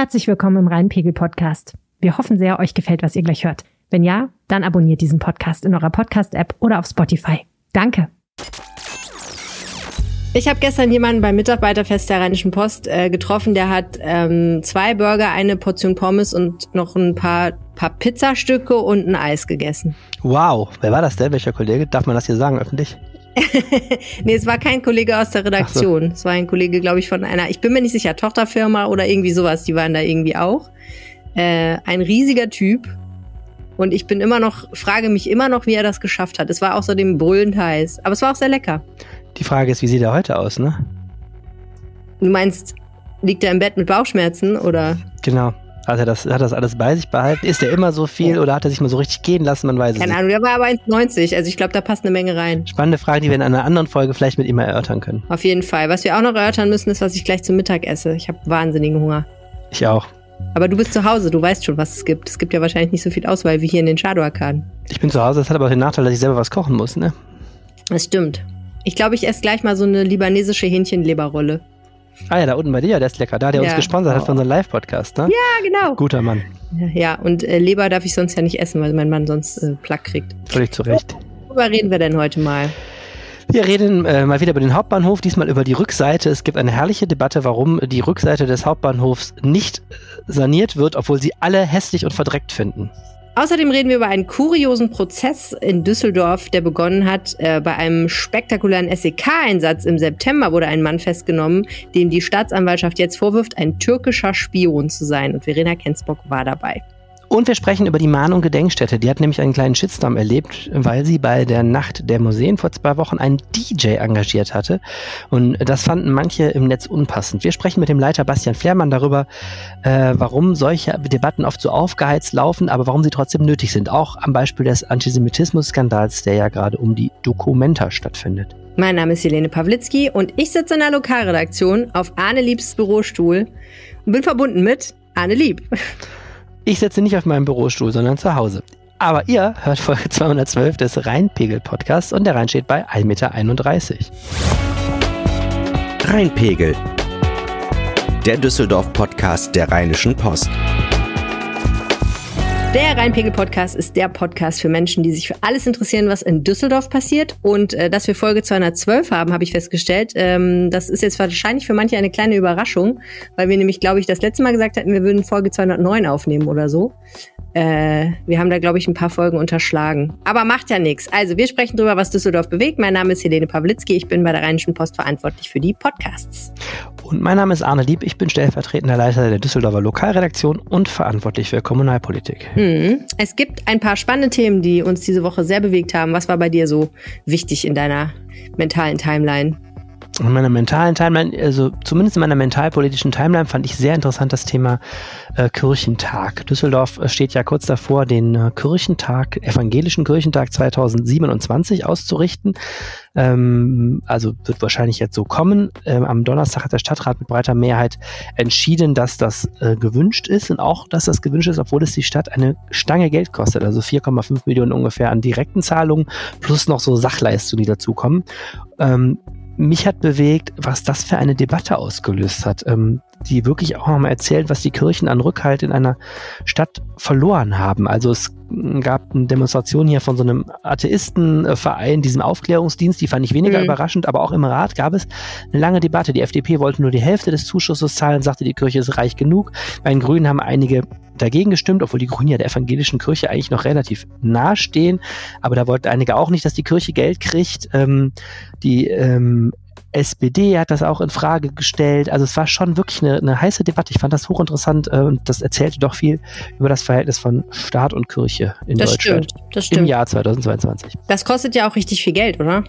Herzlich willkommen im Rheinpegel Podcast. Wir hoffen sehr, euch gefällt, was ihr gleich hört. Wenn ja, dann abonniert diesen Podcast in eurer Podcast-App oder auf Spotify. Danke. Ich habe gestern jemanden beim Mitarbeiterfest der Rheinischen Post äh, getroffen, der hat ähm, zwei Burger, eine Portion Pommes und noch ein paar, paar Pizzastücke und ein Eis gegessen. Wow, wer war das denn? Welcher Kollege? Darf man das hier sagen öffentlich? nee, es war kein Kollege aus der Redaktion. So. Es war ein Kollege, glaube ich, von einer, ich bin mir nicht sicher, Tochterfirma oder irgendwie sowas. Die waren da irgendwie auch. Äh, ein riesiger Typ. Und ich bin immer noch, frage mich immer noch, wie er das geschafft hat. Es war außerdem brüllend heiß. Aber es war auch sehr lecker. Die Frage ist, wie sieht er heute aus, ne? Du meinst, liegt er im Bett mit Bauchschmerzen oder? Genau. Hat er das, hat das alles bei sich behalten? Ist er immer so viel ja. oder hat er sich mal so richtig gehen lassen? Man weiß es Keine nicht. Ahnung, der war aber 1,90. Also ich glaube, da passt eine Menge rein. Spannende Frage, die wir in einer anderen Folge vielleicht mit ihm erörtern können. Auf jeden Fall. Was wir auch noch erörtern müssen, ist, was ich gleich zum Mittag esse. Ich habe wahnsinnigen Hunger. Ich auch. Aber du bist zu Hause, du weißt schon, was es gibt. Es gibt ja wahrscheinlich nicht so viel Auswahl wie hier in den Shadow-Arkaden. Ich bin zu Hause, das hat aber auch den Nachteil, dass ich selber was kochen muss, ne? Das stimmt. Ich glaube, ich esse gleich mal so eine libanesische Hähnchenleberrolle. Ah ja, da unten bei dir, der ist lecker. Da, der ja. uns gesponsert hat für unseren Live-Podcast, ne? Ja, genau. Guter Mann. Ja, und äh, Leber darf ich sonst ja nicht essen, weil mein Mann sonst äh, Plack kriegt. Völlig zu Recht. Worüber reden wir denn heute mal? Wir reden äh, mal wieder über den Hauptbahnhof, diesmal über die Rückseite. Es gibt eine herrliche Debatte, warum die Rückseite des Hauptbahnhofs nicht saniert wird, obwohl sie alle hässlich und verdreckt finden. Außerdem reden wir über einen kuriosen Prozess in Düsseldorf, der begonnen hat. Äh, bei einem spektakulären SEK-Einsatz im September wurde ein Mann festgenommen, dem die Staatsanwaltschaft jetzt vorwirft, ein türkischer Spion zu sein. Und Verena Kensbock war dabei. Und wir sprechen über die Mahnung Gedenkstätte. Die hat nämlich einen kleinen Shitstorm erlebt, weil sie bei der Nacht der Museen vor zwei Wochen einen DJ engagiert hatte. Und das fanden manche im Netz unpassend. Wir sprechen mit dem Leiter Bastian Flehrmann darüber, äh, warum solche Debatten oft so aufgeheizt laufen, aber warum sie trotzdem nötig sind. Auch am Beispiel des Antisemitismus-Skandals, der ja gerade um die Dokumenta stattfindet. Mein Name ist Helene Pawlitzki und ich sitze in der Lokalredaktion auf Arne Liebs Bürostuhl und bin verbunden mit Arne Lieb. Ich sitze nicht auf meinem Bürostuhl, sondern zu Hause. Aber ihr hört Folge 212 des Rheinpegel-Podcasts und der Rhein steht bei 1,31 Meter. Rheinpegel. Der Düsseldorf-Podcast der Rheinischen Post. Der Rheinpegel-Podcast ist der Podcast für Menschen, die sich für alles interessieren, was in Düsseldorf passiert. Und äh, dass wir Folge 212 haben, habe ich festgestellt. Ähm, das ist jetzt wahrscheinlich für manche eine kleine Überraschung, weil wir nämlich, glaube ich, das letzte Mal gesagt hatten, wir würden Folge 209 aufnehmen oder so. Äh, wir haben da, glaube ich, ein paar Folgen unterschlagen. Aber macht ja nichts. Also, wir sprechen darüber, was Düsseldorf bewegt. Mein Name ist Helene Pawlitzki. Ich bin bei der Rheinischen Post verantwortlich für die Podcasts. Und mein Name ist Arne Lieb. Ich bin stellvertretender Leiter der Düsseldorfer Lokalredaktion und verantwortlich für Kommunalpolitik. Hm. Es gibt ein paar spannende Themen, die uns diese Woche sehr bewegt haben. Was war bei dir so wichtig in deiner mentalen Timeline? In meiner mentalen Timeline, also zumindest in meiner mentalpolitischen Timeline fand ich sehr interessant das Thema äh, Kirchentag. Düsseldorf äh, steht ja kurz davor, den äh, Kirchentag, evangelischen Kirchentag 2027 auszurichten. Ähm, also wird wahrscheinlich jetzt so kommen. Ähm, am Donnerstag hat der Stadtrat mit breiter Mehrheit entschieden, dass das äh, gewünscht ist und auch, dass das gewünscht ist, obwohl es die Stadt eine Stange Geld kostet, also 4,5 Millionen ungefähr an direkten Zahlungen plus noch so Sachleistungen, die dazukommen. Ähm, mich hat bewegt, was das für eine Debatte ausgelöst hat, ähm, die wirklich auch nochmal erzählt, was die Kirchen an Rückhalt in einer Stadt verloren haben. Also es gab eine Demonstration hier von so einem Atheistenverein, diesem Aufklärungsdienst, die fand ich weniger mhm. überraschend, aber auch im Rat gab es eine lange Debatte. Die FDP wollte nur die Hälfte des Zuschusses zahlen, sagte, die Kirche ist reich genug. Bei den Grünen haben einige dagegen gestimmt, obwohl die Grünen ja der evangelischen Kirche eigentlich noch relativ nahe stehen. Aber da wollten einige auch nicht, dass die Kirche Geld kriegt. Ähm, die ähm, SPD hat das auch in Frage gestellt. Also es war schon wirklich eine, eine heiße Debatte. Ich fand das hochinteressant äh, und das erzählte doch viel über das Verhältnis von Staat und Kirche in das Deutschland stimmt, das stimmt. im Jahr 2022. Das kostet ja auch richtig viel Geld, oder?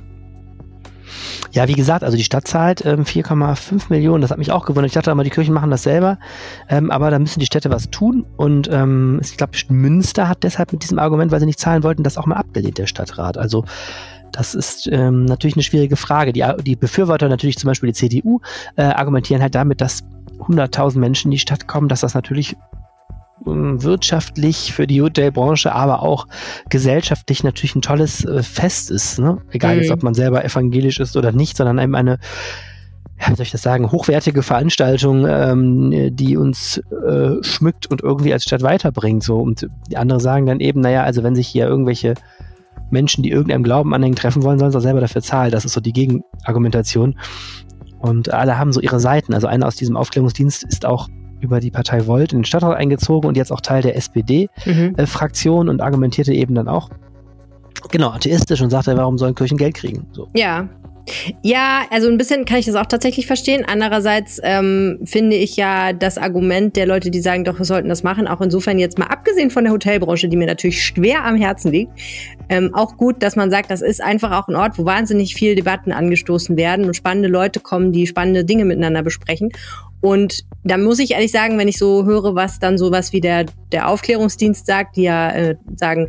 Ja, wie gesagt, also die Stadt zahlt ähm, 4,5 Millionen. Das hat mich auch gewundert. Ich dachte immer, die Kirchen machen das selber. Ähm, aber da müssen die Städte was tun. Und ähm, ich glaube, Münster hat deshalb mit diesem Argument, weil sie nicht zahlen wollten, das auch mal abgelehnt, der Stadtrat. Also das ist ähm, natürlich eine schwierige Frage. Die, die Befürworter, natürlich zum Beispiel die CDU, äh, argumentieren halt damit, dass 100.000 Menschen in die Stadt kommen, dass das natürlich ähm, wirtschaftlich für die Hotelbranche, aber auch gesellschaftlich natürlich ein tolles äh, Fest ist. Ne? Egal mhm. jetzt, ob man selber evangelisch ist oder nicht, sondern eben eine wie soll ich das sagen, hochwertige Veranstaltung, ähm, die uns äh, schmückt und irgendwie als Stadt weiterbringt. So. Und die anderen sagen dann eben, naja, also wenn sich hier irgendwelche Menschen, die irgendeinem Glauben anhängen, treffen wollen, sollen sie auch selber dafür zahlen. Das ist so die Gegenargumentation. Und alle haben so ihre Seiten. Also einer aus diesem Aufklärungsdienst ist auch über die Partei Volt in den Stadtrat eingezogen und jetzt auch Teil der SPD-Fraktion mhm. äh, und argumentierte eben dann auch genau atheistisch und sagte, warum sollen Kirchen Geld kriegen? So. Ja, ja, also ein bisschen kann ich das auch tatsächlich verstehen. Andererseits ähm, finde ich ja das Argument der Leute, die sagen, doch, wir sollten das machen, auch insofern jetzt mal abgesehen von der Hotelbranche, die mir natürlich schwer am Herzen liegt, ähm, auch gut, dass man sagt, das ist einfach auch ein Ort, wo wahnsinnig viel Debatten angestoßen werden und spannende Leute kommen, die spannende Dinge miteinander besprechen. Und da muss ich ehrlich sagen, wenn ich so höre, was dann sowas wie der, der Aufklärungsdienst sagt, die ja äh, sagen,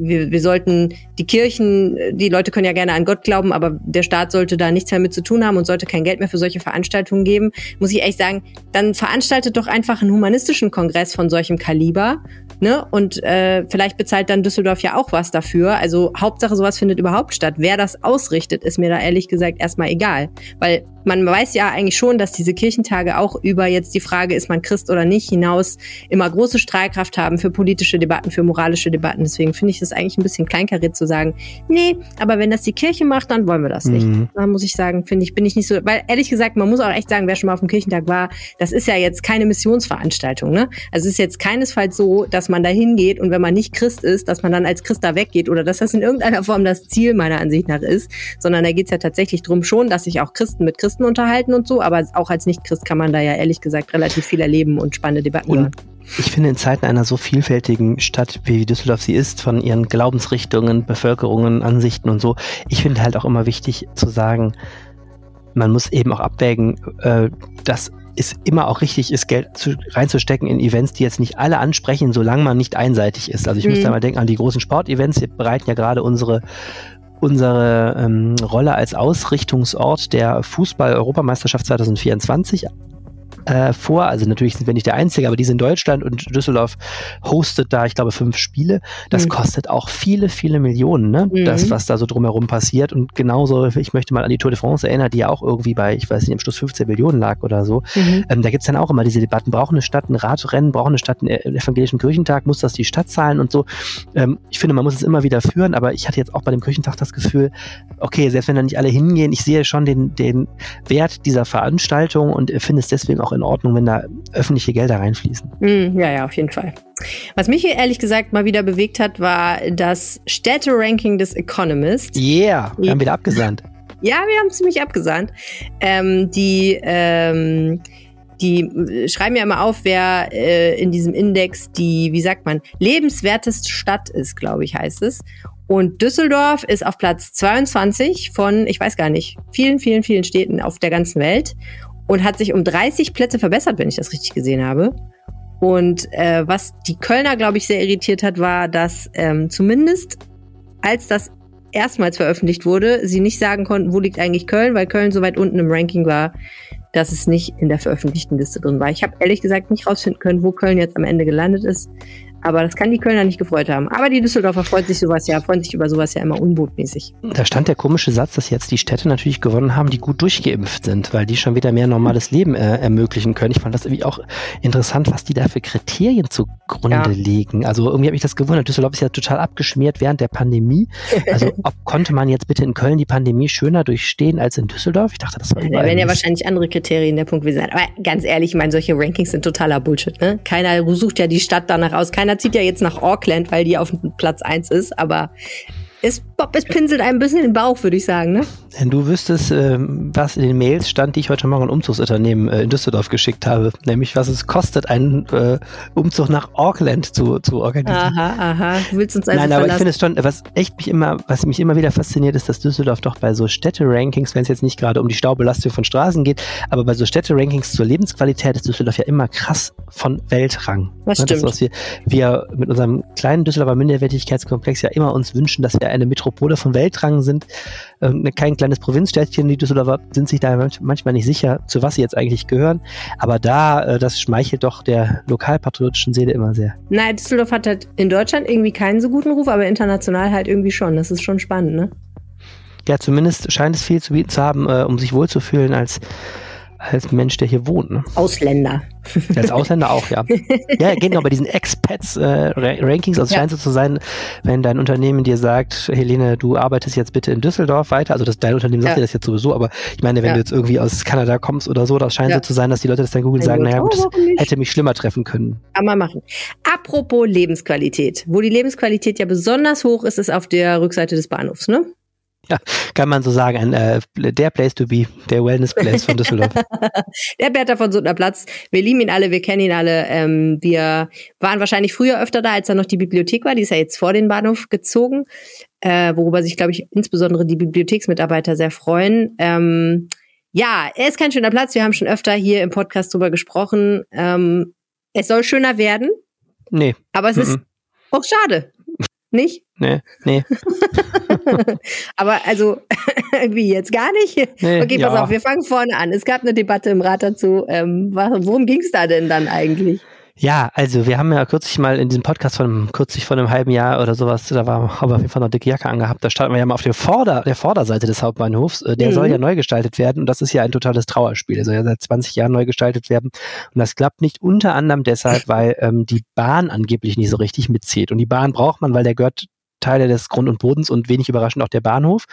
wir, wir sollten die Kirchen, die Leute können ja gerne an Gott glauben, aber der Staat sollte da nichts mehr mit zu tun haben und sollte kein Geld mehr für solche Veranstaltungen geben, muss ich echt sagen, dann veranstaltet doch einfach einen humanistischen Kongress von solchem Kaliber. Ne? Und äh, vielleicht bezahlt dann Düsseldorf ja auch was dafür. Also Hauptsache, sowas findet überhaupt statt. Wer das ausrichtet, ist mir da ehrlich gesagt erstmal egal. Weil man weiß ja eigentlich schon, dass diese Kirchentage auch über jetzt die Frage, ist man Christ oder nicht, hinaus immer große Strahlkraft haben für politische Debatten, für moralische Debatten. Deswegen finde ich es eigentlich ein bisschen kleinkariert zu sagen, nee, aber wenn das die Kirche macht, dann wollen wir das nicht. Mhm. Dann muss ich sagen, finde ich, bin ich nicht so, weil ehrlich gesagt, man muss auch echt sagen, wer schon mal auf dem Kirchentag war, das ist ja jetzt keine Missionsveranstaltung, ne? Also es ist jetzt keinesfalls so, dass man da hingeht und wenn man nicht Christ ist, dass man dann als Christ da weggeht oder dass das in irgendeiner Form das Ziel meiner Ansicht nach ist, sondern da geht es ja tatsächlich drum schon, dass sich auch Christen mit Christen unterhalten und so, aber auch als Nicht-Christ kann man da ja ehrlich gesagt relativ viel erleben und spannende Debatten hören. Ich finde, in Zeiten einer so vielfältigen Stadt, wie Düsseldorf sie ist, von ihren Glaubensrichtungen, Bevölkerungen, Ansichten und so, ich finde halt auch immer wichtig zu sagen, man muss eben auch abwägen, äh, dass es immer auch richtig ist, Geld zu, reinzustecken in Events, die jetzt nicht alle ansprechen, solange man nicht einseitig ist. Also ich mhm. muss da mal denken an die großen Sportevents. Wir bereiten ja gerade unsere unsere ähm, Rolle als Ausrichtungsort der Fußball-Europameisterschaft 2024 äh, vor. Also natürlich sind wir nicht der Einzige, aber die sind in Deutschland und Düsseldorf hostet da, ich glaube, fünf Spiele. Das mhm. kostet auch viele, viele Millionen, ne? Mhm. Das, was da so drumherum passiert. Und genauso, ich möchte mal an die Tour de France erinnern, die ja auch irgendwie bei, ich weiß nicht, am Schluss 15 Millionen lag oder so. Mhm. Ähm, da gibt's dann auch immer diese Debatten, braucht eine Stadt ein Radrennen, braucht eine Stadt einen evangelischen Kirchentag, muss das die Stadt zahlen und so. Ähm, ich finde, man muss es immer wieder führen, aber ich hatte jetzt auch bei dem Kirchentag das Gefühl, okay, selbst wenn da nicht alle hingehen, ich sehe schon den, den Wert dieser Veranstaltung und finde es deswegen auch in Ordnung, wenn da öffentliche Gelder reinfließen. Mm, ja, ja, auf jeden Fall. Was mich hier ehrlich gesagt mal wieder bewegt hat, war das Städte-Ranking des Economist. Yeah, wir haben wieder abgesandt. Ja, wir haben ziemlich abgesandt. Ähm, die ähm, die schreiben ja immer auf, wer äh, in diesem Index die, wie sagt man, lebenswerteste Stadt ist, glaube ich, heißt es. Und Düsseldorf ist auf Platz 22 von, ich weiß gar nicht, vielen, vielen, vielen Städten auf der ganzen Welt und hat sich um 30 Plätze verbessert, wenn ich das richtig gesehen habe. Und äh, was die Kölner, glaube ich, sehr irritiert hat, war, dass ähm, zumindest als das erstmals veröffentlicht wurde, sie nicht sagen konnten, wo liegt eigentlich Köln, weil Köln so weit unten im Ranking war, dass es nicht in der veröffentlichten Liste drin war. Ich habe ehrlich gesagt nicht rausfinden können, wo Köln jetzt am Ende gelandet ist. Aber das kann die Kölner nicht gefreut haben. Aber die Düsseldorfer freuen sich sowas ja, freuen sich über sowas ja immer unbotmäßig. Da stand der komische Satz, dass jetzt die Städte natürlich gewonnen haben, die gut durchgeimpft sind, weil die schon wieder mehr normales Leben äh, ermöglichen können. Ich fand das irgendwie auch interessant, was die da für Kriterien zugrunde ja. legen. Also irgendwie habe ich das gewundert. Düsseldorf ist ja total abgeschmiert während der Pandemie. Also ob konnte man jetzt bitte in Köln die Pandemie schöner durchstehen als in Düsseldorf? Ich dachte, das war Da werden ja wahrscheinlich andere Kriterien der Punkt gewesen sein. Aber ganz ehrlich, ich meine, solche Rankings sind totaler Bullshit. Ne? Keiner sucht ja die Stadt danach aus. Keiner keiner zieht ja jetzt nach Auckland, weil die auf Platz 1 ist, aber es, es pinselt ein bisschen den Bauch, würde ich sagen. Ne? Wenn du wüsstest, ähm, was in den Mails stand, die ich heute Morgen ein Umzugsunternehmen äh, in Düsseldorf geschickt habe, nämlich was es kostet, einen äh, Umzug nach Auckland zu, zu organisieren. Aha, aha. Du willst uns also Nein, aber ich finde es schon, was echt mich immer, was mich immer wieder fasziniert, ist, dass Düsseldorf doch bei so Städte-Rankings, wenn es jetzt nicht gerade um die Staubelastung von Straßen geht, aber bei so Städte-Rankings zur Lebensqualität ist Düsseldorf ja immer krass von Weltrang. Das ne? stimmt. Das, was wir, wir mit unserem kleinen Düsseldorfer Minderwertigkeitskomplex ja immer uns wünschen, dass wir eine Metropole von Weltrang sind, äh, kein kleines Provinzstädtchen, die Düsseldorfer sind sich da manchmal nicht sicher, zu was sie jetzt eigentlich gehören. Aber da, äh, das schmeichelt doch der lokalpatriotischen Seele immer sehr. Nein, Düsseldorf hat halt in Deutschland irgendwie keinen so guten Ruf, aber international halt irgendwie schon. Das ist schon spannend, ne? ja, zumindest scheint es viel zu bieten zu haben, äh, um sich wohlzufühlen als als Mensch, der hier wohnt. Ne? Ausländer. Als Ausländer auch, ja. Ja, geht noch bei diesen Expats-Rankings. Äh, also ja. scheint so zu sein, wenn dein Unternehmen dir sagt, Helene, du arbeitest jetzt bitte in Düsseldorf weiter. Also das, dein Unternehmen sagt ja. dir das jetzt sowieso, aber ich meine, wenn ja. du jetzt irgendwie aus Kanada kommst oder so, das scheint so zu sein, dass die Leute das dann googeln und sagen, naja, gut, das hätte mich schlimmer treffen können. Kann man machen. Apropos Lebensqualität. Wo die Lebensqualität ja besonders hoch ist, ist auf der Rückseite des Bahnhofs, ne? Ja, kann man so sagen, ein, äh, der Place to be, der Wellness Place von Düsseldorf. der Bertha von Suttner Platz. Wir lieben ihn alle, wir kennen ihn alle. Ähm, wir waren wahrscheinlich früher öfter da, als da noch die Bibliothek war. Die ist ja jetzt vor den Bahnhof gezogen, äh, worüber sich, glaube ich, insbesondere die Bibliotheksmitarbeiter sehr freuen. Ähm, ja, er ist kein schöner Platz. Wir haben schon öfter hier im Podcast drüber gesprochen. Ähm, es soll schöner werden. Nee. Aber es mm -mm. ist auch schade. Nicht? Nee, nee. Aber also, wie jetzt gar nicht? Nee, okay, pass ja. auf, wir fangen vorne an. Es gab eine Debatte im Rat dazu. Ähm, worum ging es da denn dann eigentlich? Ja, also wir haben ja kürzlich mal in diesem Podcast von kürzlich vor einem halben Jahr oder sowas, da war aber auf jeden Fall noch dicke Jacke angehabt, da standen wir ja mal auf der, Vorder-, der Vorderseite des Hauptbahnhofs. Äh, der mhm. soll ja neu gestaltet werden und das ist ja ein totales Trauerspiel. Der soll ja seit 20 Jahren neu gestaltet werden und das klappt nicht unter anderem deshalb, weil ähm, die Bahn angeblich nicht so richtig mitzieht. Und die Bahn braucht man, weil der gehört Teile des Grund und Bodens und wenig überraschend auch der Bahnhof.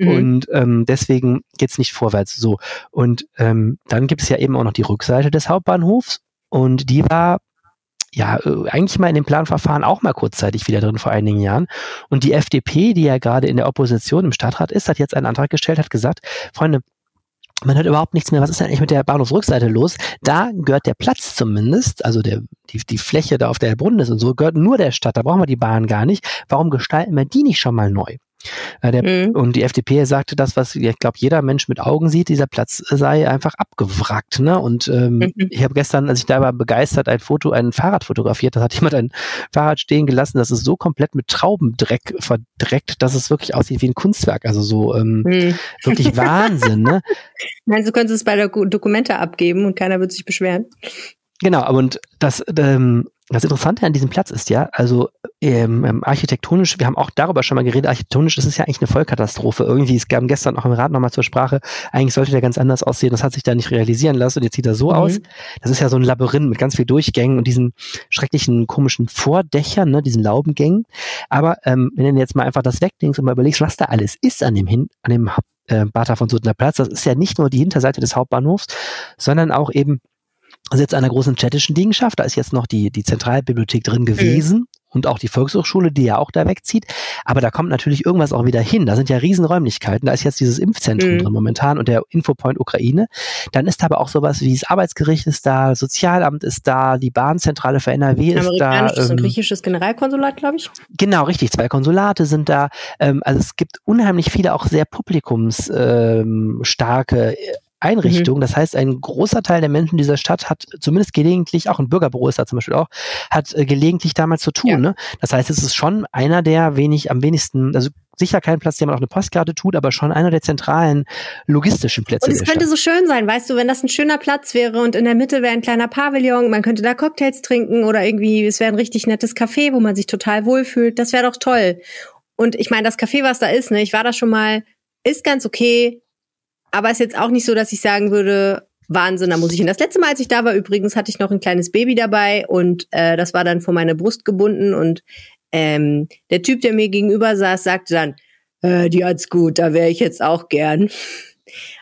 Mhm. Und ähm, deswegen geht's nicht vorwärts so. Und ähm, dann gibt es ja eben auch noch die Rückseite des Hauptbahnhofs. Und die war ja, äh, eigentlich mal in dem Planverfahren auch mal kurzzeitig wieder drin vor einigen Jahren. Und die FDP, die ja gerade in der Opposition im Stadtrat ist, hat jetzt einen Antrag gestellt, hat gesagt, Freunde, man hört überhaupt nichts mehr. Was ist denn eigentlich mit der Bahnhofsrückseite los? Da gehört der Platz zumindest, also der, die, die Fläche da, auf der Brunnen ist und so, gehört nur der Stadt. Da brauchen wir die Bahn gar nicht. Warum gestalten wir die nicht schon mal neu? Äh, der, mhm. Und die FDP sagte das, was ich glaube, jeder Mensch mit Augen sieht, dieser Platz sei einfach abgewrackt. Ne? Und ähm, mhm. ich habe gestern, als ich da war, begeistert ein Foto, ein Fahrrad fotografiert. Da hat jemand ein Fahrrad stehen gelassen, das ist so komplett mit Traubendreck verdreckt, dass es wirklich aussieht wie ein Kunstwerk. Also so ähm, mhm. wirklich Wahnsinn. Ne? Meinst du, könntest es bei der Dokumente abgeben und keiner wird sich beschweren? Genau, und das, ähm, das Interessante an diesem Platz ist ja, also ähm, ähm, architektonisch, wir haben auch darüber schon mal geredet, architektonisch ist es ja eigentlich eine Vollkatastrophe. Irgendwie, es kam gestern auch im Rat nochmal zur Sprache, eigentlich sollte der ganz anders aussehen, das hat sich da nicht realisieren lassen und jetzt sieht er so mhm. aus. Das ist ja so ein Labyrinth mit ganz viel Durchgängen und diesen schrecklichen, komischen Vordächern, ne, diesen Laubengängen. Aber ähm, wenn du jetzt mal einfach das wegdenkst und mal überlegst, was da alles ist an dem, Hin an dem äh, Bata von Suttner Platz, das ist ja nicht nur die Hinterseite des Hauptbahnhofs, sondern auch eben Sitz einer großen städtischen Liegenschaft. Da ist jetzt noch die, die Zentralbibliothek drin gewesen. Mhm und auch die Volkshochschule, die ja auch da wegzieht. Aber da kommt natürlich irgendwas auch wieder hin. Da sind ja Riesenräumlichkeiten. Da ist jetzt dieses Impfzentrum mhm. drin momentan und der Infopoint Ukraine. Dann ist aber auch sowas wie das Arbeitsgericht ist da, Sozialamt ist da, die Bahnzentrale für NRW ist da. Amerikanisches ähm, und griechisches Generalkonsulat, glaube ich. Genau, richtig. Zwei Konsulate sind da. Ähm, also es gibt unheimlich viele auch sehr publikumsstarke ähm, Einrichtung. Mhm. Das heißt, ein großer Teil der Menschen dieser Stadt hat zumindest gelegentlich, auch ein Bürgerbüro ist da zum Beispiel auch, hat äh, gelegentlich damals zu tun. Ja. Ne? Das heißt, es ist schon einer der wenig, am wenigsten, also sicher kein Platz, den man auf eine Postkarte tut, aber schon einer der zentralen logistischen Plätze. Und es könnte Stadt. so schön sein, weißt du, wenn das ein schöner Platz wäre und in der Mitte wäre ein kleiner Pavillon, man könnte da Cocktails trinken oder irgendwie, es wäre ein richtig nettes Café, wo man sich total wohlfühlt. Das wäre doch toll. Und ich meine, das Café, was da ist, ne, ich war da schon mal, ist ganz okay, aber ist jetzt auch nicht so, dass ich sagen würde, Wahnsinn, da muss ich hin. Das letzte Mal, als ich da war, übrigens, hatte ich noch ein kleines Baby dabei und äh, das war dann vor meine Brust gebunden und ähm, der Typ, der mir gegenüber saß, sagte dann, äh, die hat's gut, da wäre ich jetzt auch gern.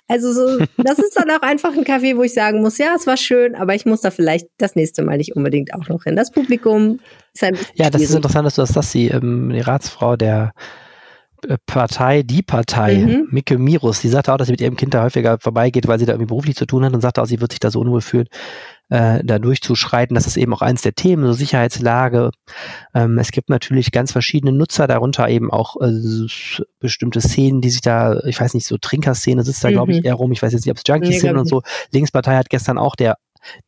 Also so, das ist dann auch einfach ein Café, wo ich sagen muss, ja, es war schön, aber ich muss da vielleicht das nächste Mal nicht unbedingt auch noch hin. Das Publikum ist ein bisschen Ja, das ist interessant, dass du das sagst, die, ähm, die Ratsfrau der Partei, die Partei, mhm. Mike Mirus, die sagte auch, dass sie mit ihrem Kind da häufiger vorbeigeht, weil sie da irgendwie beruflich zu tun hat und sagte auch, sie wird sich da so unwohl fühlen, äh, da durchzuschreiten. Das ist eben auch eins der Themen, so Sicherheitslage. Ähm, es gibt natürlich ganz verschiedene Nutzer, darunter eben auch äh, bestimmte Szenen, die sich da, ich weiß nicht, so Trinkerszene sitzt da, mhm. glaube ich, eher rum. Ich weiß jetzt nicht, ob es Junkies nee, sind und so. Linkspartei hat gestern auch der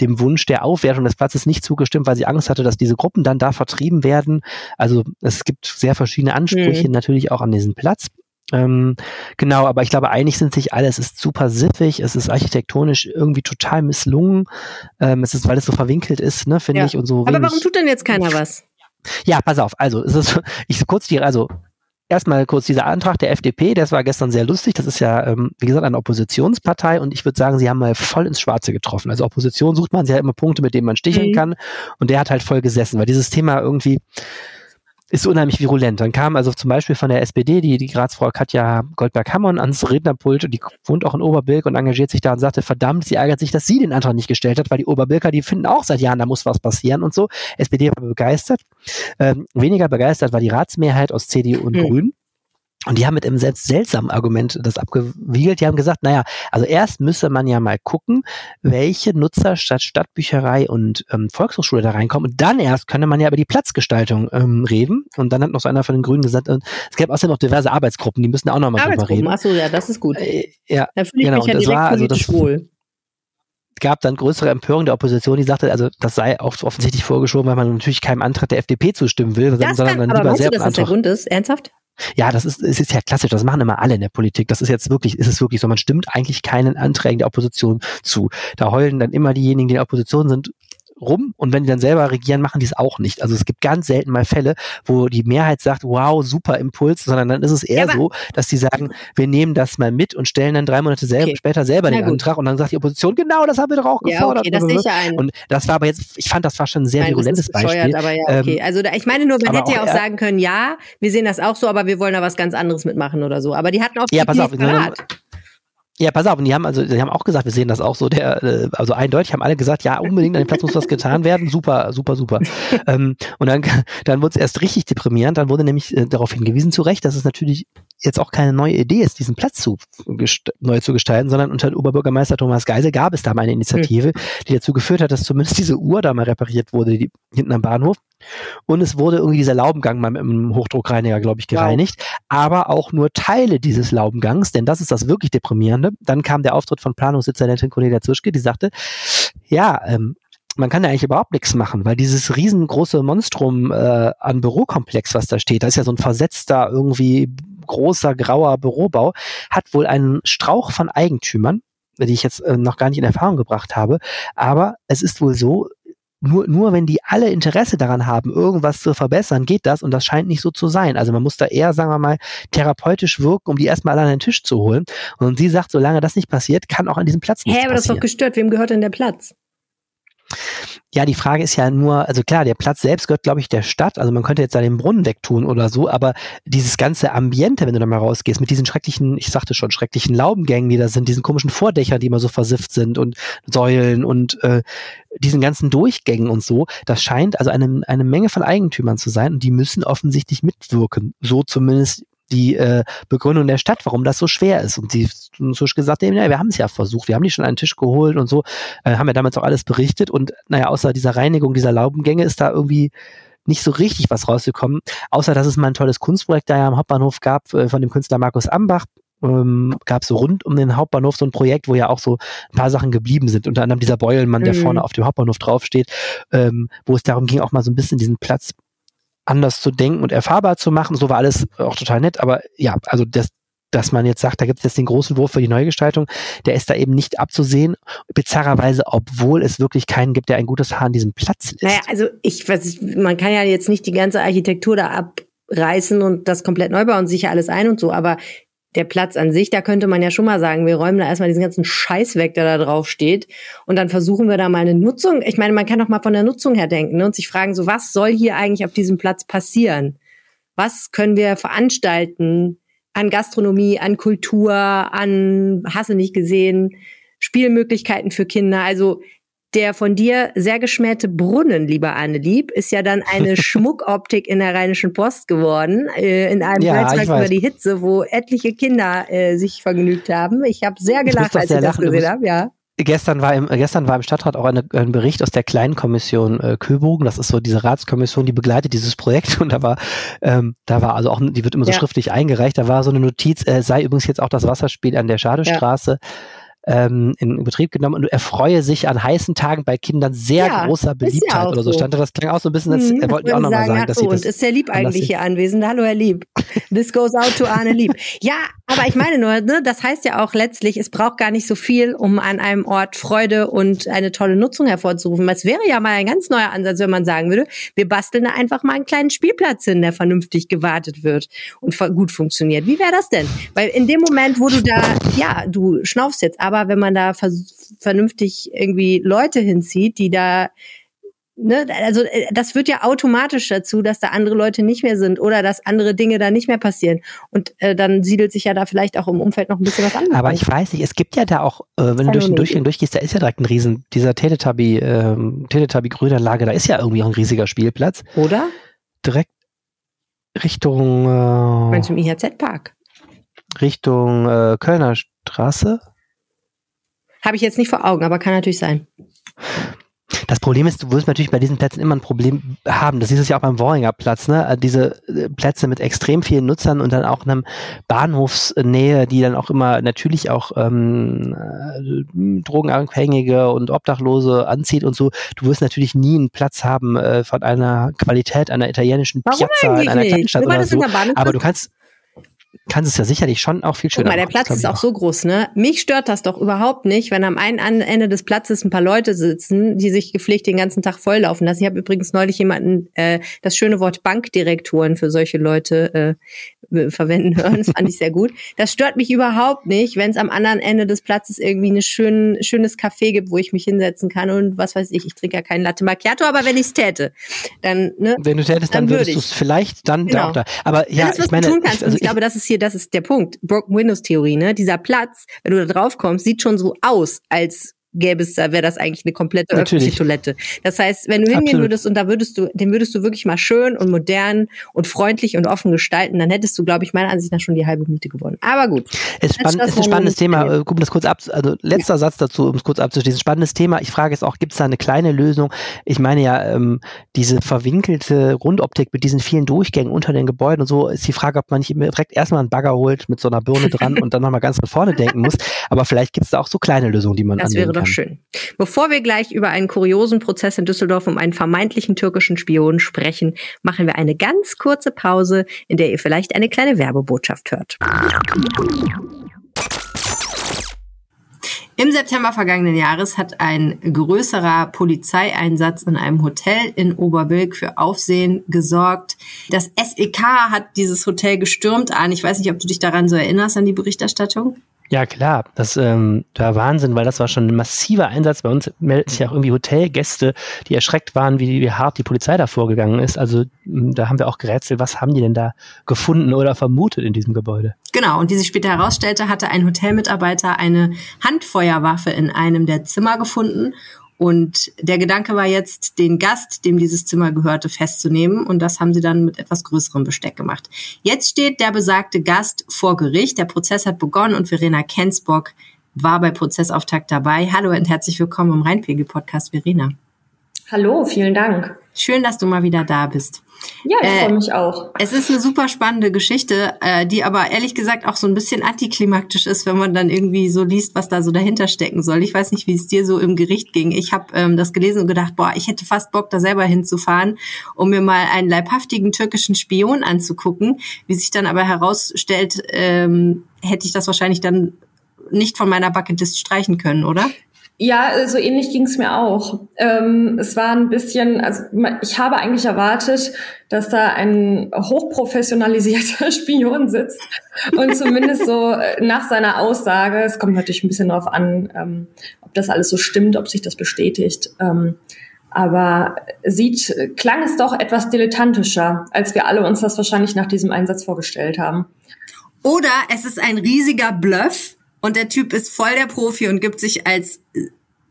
dem Wunsch der Aufwertung des Platzes nicht zugestimmt, weil sie Angst hatte, dass diese Gruppen dann da vertrieben werden. Also es gibt sehr verschiedene Ansprüche mhm. natürlich auch an diesen Platz. Ähm, genau, aber ich glaube, einig sind sich alle. Es ist super siffig, es ist architektonisch irgendwie total misslungen. Ähm, es ist, weil es so verwinkelt ist, ne, finde ja. ich. Und so aber warum tut denn jetzt keiner was? Ja, pass auf. Also, es ist, ich kurz die, also erstmal kurz dieser Antrag der FDP, das war gestern sehr lustig. Das ist ja, ähm, wie gesagt, eine Oppositionspartei und ich würde sagen, sie haben mal voll ins Schwarze getroffen. Also Opposition sucht man, sie hat immer Punkte, mit denen man sticheln mhm. kann und der hat halt voll gesessen, weil dieses Thema irgendwie ist unheimlich virulent. Dann kam also zum Beispiel von der SPD die, die Grazfrau Katja Goldberg-Hammond ans Rednerpult und die wohnt auch in Oberbilk und engagiert sich da und sagte, verdammt, sie ärgert sich, dass sie den Antrag nicht gestellt hat, weil die Oberbilker, die finden auch seit Jahren, da muss was passieren und so. SPD war begeistert. Ähm, weniger begeistert war die Ratsmehrheit aus CDU und hm. Grünen. Und die haben mit einem selbst seltsamen Argument das abgewiegelt. Die haben gesagt, naja, also erst müsse man ja mal gucken, welche Nutzer statt Stadtbücherei und ähm, Volkshochschule da reinkommen. Und dann erst könne man ja über die Platzgestaltung ähm, reden. Und dann hat noch so einer von den Grünen gesagt, äh, es gäbe außerdem noch diverse Arbeitsgruppen, die müssen auch nochmal drüber reden. Achso, ja, das ist gut. Äh, ja, da fühle ich genau, mich ja direkt war, also das, wohl gab dann größere Empörung der Opposition, die sagte, also das sei auch offensichtlich vorgeschoben, weil man natürlich keinem Antrag der FDP zustimmen will, das sondern kann, dann lieber selber. Du, dass das der Grund ist? Ernsthaft? Ja, das ist, es ist ja klassisch, das machen immer alle in der Politik. Das ist jetzt wirklich, ist es wirklich so. Man stimmt eigentlich keinen Anträgen der Opposition zu. Da heulen dann immer diejenigen, die in der Opposition sind, rum und wenn die dann selber regieren, machen die es auch nicht. Also es gibt ganz selten mal Fälle, wo die Mehrheit sagt, wow, super Impuls, sondern dann ist es eher ja, so, dass die sagen, wir nehmen das mal mit und stellen dann drei Monate selber, okay. später selber Na den gut. Antrag und dann sagt die Opposition, genau, das haben wir doch auch ja, gefordert. Okay, das ja ein. Und das war aber jetzt, ich fand, das war schon ein sehr Nein, virulentes Beispiel. Aber ja, okay. Ähm, also da, ich meine nur, man hätte ja auch sagen können, ja, wir sehen das auch so, aber wir wollen da was ganz anderes mitmachen oder so. Aber die hatten auch ja, pass auf, parat. Ja, pass auf, und die haben also, die haben auch gesagt, wir sehen das auch so, der, äh, also eindeutig haben alle gesagt, ja, unbedingt an dem Platz muss was getan werden. Super, super, super. ähm, und dann, dann wurde es erst richtig deprimierend, dann wurde nämlich äh, darauf hingewiesen, zu Recht, dass es natürlich jetzt auch keine neue Idee ist, diesen Platz zu, neu zu gestalten, sondern unter Oberbürgermeister Thomas Geisel gab es da mal eine Initiative, mhm. die dazu geführt hat, dass zumindest diese Uhr da mal repariert wurde, die, hinten am Bahnhof. Und es wurde irgendwie dieser Laubengang mal mit einem Hochdruckreiniger, glaube ich, gereinigt. Wow. Aber auch nur Teile dieses Laubengangs, denn das ist das wirklich Deprimierende. Dann kam der Auftritt von Planungssitzerdentin Cornelia Zuschke, die sagte, ja, ähm, man kann ja eigentlich überhaupt nichts machen, weil dieses riesengroße Monstrum äh, an Bürokomplex, was da steht, da ist ja so ein versetzter, irgendwie großer, grauer Bürobau, hat wohl einen Strauch von Eigentümern, die ich jetzt äh, noch gar nicht in Erfahrung gebracht habe. Aber es ist wohl so, nur, nur wenn die alle Interesse daran haben, irgendwas zu verbessern, geht das und das scheint nicht so zu sein. Also man muss da eher, sagen wir mal, therapeutisch wirken, um die erstmal alle an den Tisch zu holen. Und sie sagt, solange das nicht passiert, kann auch an diesem Platz nicht Hä, aber passieren. das ist doch gestört. Wem gehört denn der Platz? Ja, die Frage ist ja nur, also klar, der Platz selbst gehört, glaube ich, der Stadt. Also man könnte jetzt da den Brunnen wegtun oder so, aber dieses ganze Ambiente, wenn du da mal rausgehst, mit diesen schrecklichen, ich sagte schon, schrecklichen Laubengängen, die da sind, diesen komischen Vordächern, die immer so versifft sind und Säulen und äh, diesen ganzen Durchgängen und so, das scheint also eine, eine Menge von Eigentümern zu sein und die müssen offensichtlich mitwirken. So zumindest die äh, Begründung der Stadt, warum das so schwer ist. Und sie so gesagt, ja, wir haben es ja versucht, wir haben die schon einen Tisch geholt und so, äh, haben ja damals auch alles berichtet und naja, außer dieser Reinigung dieser Laubengänge ist da irgendwie nicht so richtig was rausgekommen, außer dass es mal ein tolles Kunstprojekt da ja am Hauptbahnhof gab äh, von dem Künstler Markus Ambach, ähm, gab so rund um den Hauptbahnhof so ein Projekt, wo ja auch so ein paar Sachen geblieben sind. Unter anderem dieser Beulenmann, der mhm. vorne auf dem Hauptbahnhof draufsteht, ähm, wo es darum ging, auch mal so ein bisschen diesen Platz anders zu denken und erfahrbar zu machen. So war alles auch total nett, aber ja, also das, dass man jetzt sagt, da gibt es jetzt den großen Wurf für die Neugestaltung, der ist da eben nicht abzusehen, bizarrerweise, obwohl es wirklich keinen gibt, der ein gutes Haar an diesem Platz lässt. Naja, also ich weiß, man kann ja jetzt nicht die ganze Architektur da abreißen und das komplett neu bauen, sicher alles ein und so, aber der Platz an sich, da könnte man ja schon mal sagen, wir räumen da erstmal diesen ganzen Scheiß weg, der da drauf steht. Und dann versuchen wir da mal eine Nutzung. Ich meine, man kann doch mal von der Nutzung her denken ne, und sich fragen, so was soll hier eigentlich auf diesem Platz passieren? Was können wir veranstalten an Gastronomie, an Kultur, an, hasse nicht gesehen, Spielmöglichkeiten für Kinder? Also der von dir sehr geschmähte Brunnen, lieber Annelieb, ist ja dann eine Schmuckoptik in der Rheinischen Post geworden, äh, in einem ja, Beitrag über die Hitze, wo etliche Kinder äh, sich vergnügt haben. Ich habe sehr gelacht, als ich das gesehen habe, ja. Gestern war, im, gestern war im Stadtrat auch eine, ein Bericht aus der kleinen Kommission äh, Köbogen. Das ist so diese Ratskommission, die begleitet dieses Projekt. Und da war, ähm, da war also auch, die wird immer so ja. schriftlich eingereicht. Da war so eine Notiz, äh, sei übrigens jetzt auch das Wasserspiel an der Schadestraße. Ja ähm, in Betrieb genommen und erfreue sich an heißen Tagen bei Kindern sehr ja, großer Beliebtheit ja oder so. Stand da, das klang auch so ein bisschen, als hm, wollten die auch nochmal sagen, sagen dass so, das. Und ist Herr Lieb eigentlich hier anwesend? Hallo, Herr Lieb. This goes out to Arne Lieb. Ja, aber ich meine nur, ne, das heißt ja auch letztlich, es braucht gar nicht so viel, um an einem Ort Freude und eine tolle Nutzung hervorzurufen. Es wäre ja mal ein ganz neuer Ansatz, wenn man sagen würde, wir basteln da einfach mal einen kleinen Spielplatz hin, der vernünftig gewartet wird und gut funktioniert. Wie wäre das denn? Weil in dem Moment, wo du da, ja, du schnaufst jetzt, aber wenn man da vernünftig irgendwie Leute hinzieht, die da Ne, also äh, das wird ja automatisch dazu, dass da andere Leute nicht mehr sind oder dass andere Dinge da nicht mehr passieren. Und äh, dann siedelt sich ja da vielleicht auch im Umfeld noch ein bisschen was anderes. Aber ich weiß nicht, es gibt ja da auch, äh, wenn du durch den Durchgang durchgehst, da ist ja direkt ein Riesen, dieser Teletubby, ähm, Teletubby Grünanlage, da ist ja irgendwie auch ein riesiger Spielplatz. Oder? Direkt Richtung äh, Meinst du im IHZ-Park? Richtung äh, Kölner Straße? Habe ich jetzt nicht vor Augen, aber kann natürlich sein. Das Problem ist, du wirst natürlich bei diesen Plätzen immer ein Problem haben. Das ist es ja auch beim Worringer Platz, ne? Äh, diese äh, Plätze mit extrem vielen Nutzern und dann auch einem Bahnhofsnähe, die dann auch immer natürlich auch ähm, äh, Drogenabhängige und Obdachlose anzieht und so. Du wirst natürlich nie einen Platz haben äh, von einer Qualität einer italienischen Warum Piazza in einer Kleinstadt oder so. Aber du kannst kannst es ja sicherlich schon auch viel schöner Guck mal, der Platz ist auch so groß, ne? Mich stört das doch überhaupt nicht, wenn am einen Ende des Platzes ein paar Leute sitzen, die sich gepflegt den ganzen Tag volllaufen lassen. Ich habe übrigens neulich jemanden äh, das schöne Wort Bankdirektoren für solche Leute äh, verwenden hören. Das fand ich sehr gut. Das stört mich überhaupt nicht, wenn es am anderen Ende des Platzes irgendwie ein schön, schönes Café gibt, wo ich mich hinsetzen kann und was weiß ich. Ich trinke ja keinen Latte Macchiato, aber wenn ich es täte, dann ne? Wenn du tätest, dann, dann würdest du es vielleicht dann genau. da auch da. Aber ja, Alles, was ich meine, du tun kannst. Ich, also ich glaube, das ist hier, das ist der Punkt. Broken Windows Theorie, ne? Dieser Platz, wenn du da drauf kommst, sieht schon so aus, als gäbe es da, wäre das eigentlich eine komplette Natürlich. öffentliche Toilette. Das heißt, wenn du hingehen Absolut. würdest und da würdest du, den würdest du wirklich mal schön und modern und freundlich und offen gestalten, dann hättest du, glaube ich, meiner Ansicht nach schon die halbe Miete gewonnen. Aber gut. Es ist, spann ist ein spannendes Thema. Äh, um das kurz ab, also letzter ja. Satz dazu, um es kurz abzuschließen. Spannendes Thema. Ich frage jetzt auch, gibt es da eine kleine Lösung? Ich meine ja, ähm, diese verwinkelte Rundoptik mit diesen vielen Durchgängen unter den Gebäuden und so, ist die Frage, ob man nicht direkt erstmal einen Bagger holt mit so einer Birne dran und dann nochmal ganz nach vorne denken muss. Aber vielleicht gibt es da auch so kleine Lösungen, die man Das wäre doch schön. Bevor wir gleich über einen kuriosen Prozess in Düsseldorf um einen vermeintlichen türkischen Spion sprechen, machen wir eine ganz kurze Pause, in der ihr vielleicht eine kleine Werbebotschaft hört. Im September vergangenen Jahres hat ein größerer Polizeieinsatz in einem Hotel in Oberbilk für Aufsehen gesorgt. Das SEK hat dieses Hotel gestürmt an. Ich weiß nicht, ob du dich daran so erinnerst, an die Berichterstattung. Ja, klar. Das ähm, war Wahnsinn, weil das war schon ein massiver Einsatz. Bei uns melden sich auch irgendwie Hotelgäste, die erschreckt waren, wie, wie hart die Polizei da vorgegangen ist. Also da haben wir auch gerätselt, was haben die denn da gefunden oder vermutet in diesem Gebäude? Genau, und wie sich später herausstellte, hatte ein Hotelmitarbeiter eine Handfeuerwaffe in einem der Zimmer gefunden und der Gedanke war jetzt, den Gast, dem dieses Zimmer gehörte, festzunehmen. Und das haben sie dann mit etwas größerem Besteck gemacht. Jetzt steht der besagte Gast vor Gericht. Der Prozess hat begonnen und Verena Kensbock war bei Prozessauftakt dabei. Hallo und herzlich willkommen im Rheinpegel-Podcast, Verena. Hallo, vielen Dank. Schön, dass du mal wieder da bist. Ja, ich äh, freue mich auch. Es ist eine super spannende Geschichte, äh, die aber ehrlich gesagt auch so ein bisschen antiklimaktisch ist, wenn man dann irgendwie so liest, was da so dahinter stecken soll. Ich weiß nicht, wie es dir so im Gericht ging. Ich habe ähm, das gelesen und gedacht, boah, ich hätte fast Bock, da selber hinzufahren, um mir mal einen leibhaftigen türkischen Spion anzugucken. Wie sich dann aber herausstellt, ähm, hätte ich das wahrscheinlich dann nicht von meiner Bucketlist streichen können, oder? Ja, so ähnlich ging es mir auch. Ähm, es war ein bisschen, also ich habe eigentlich erwartet, dass da ein hochprofessionalisierter Spion sitzt und zumindest so äh, nach seiner Aussage, es kommt natürlich ein bisschen darauf an, ähm, ob das alles so stimmt, ob sich das bestätigt. Ähm, aber sieht, klang es doch etwas dilettantischer, als wir alle uns das wahrscheinlich nach diesem Einsatz vorgestellt haben. Oder es ist ein riesiger Bluff und der Typ ist voll der Profi und gibt sich als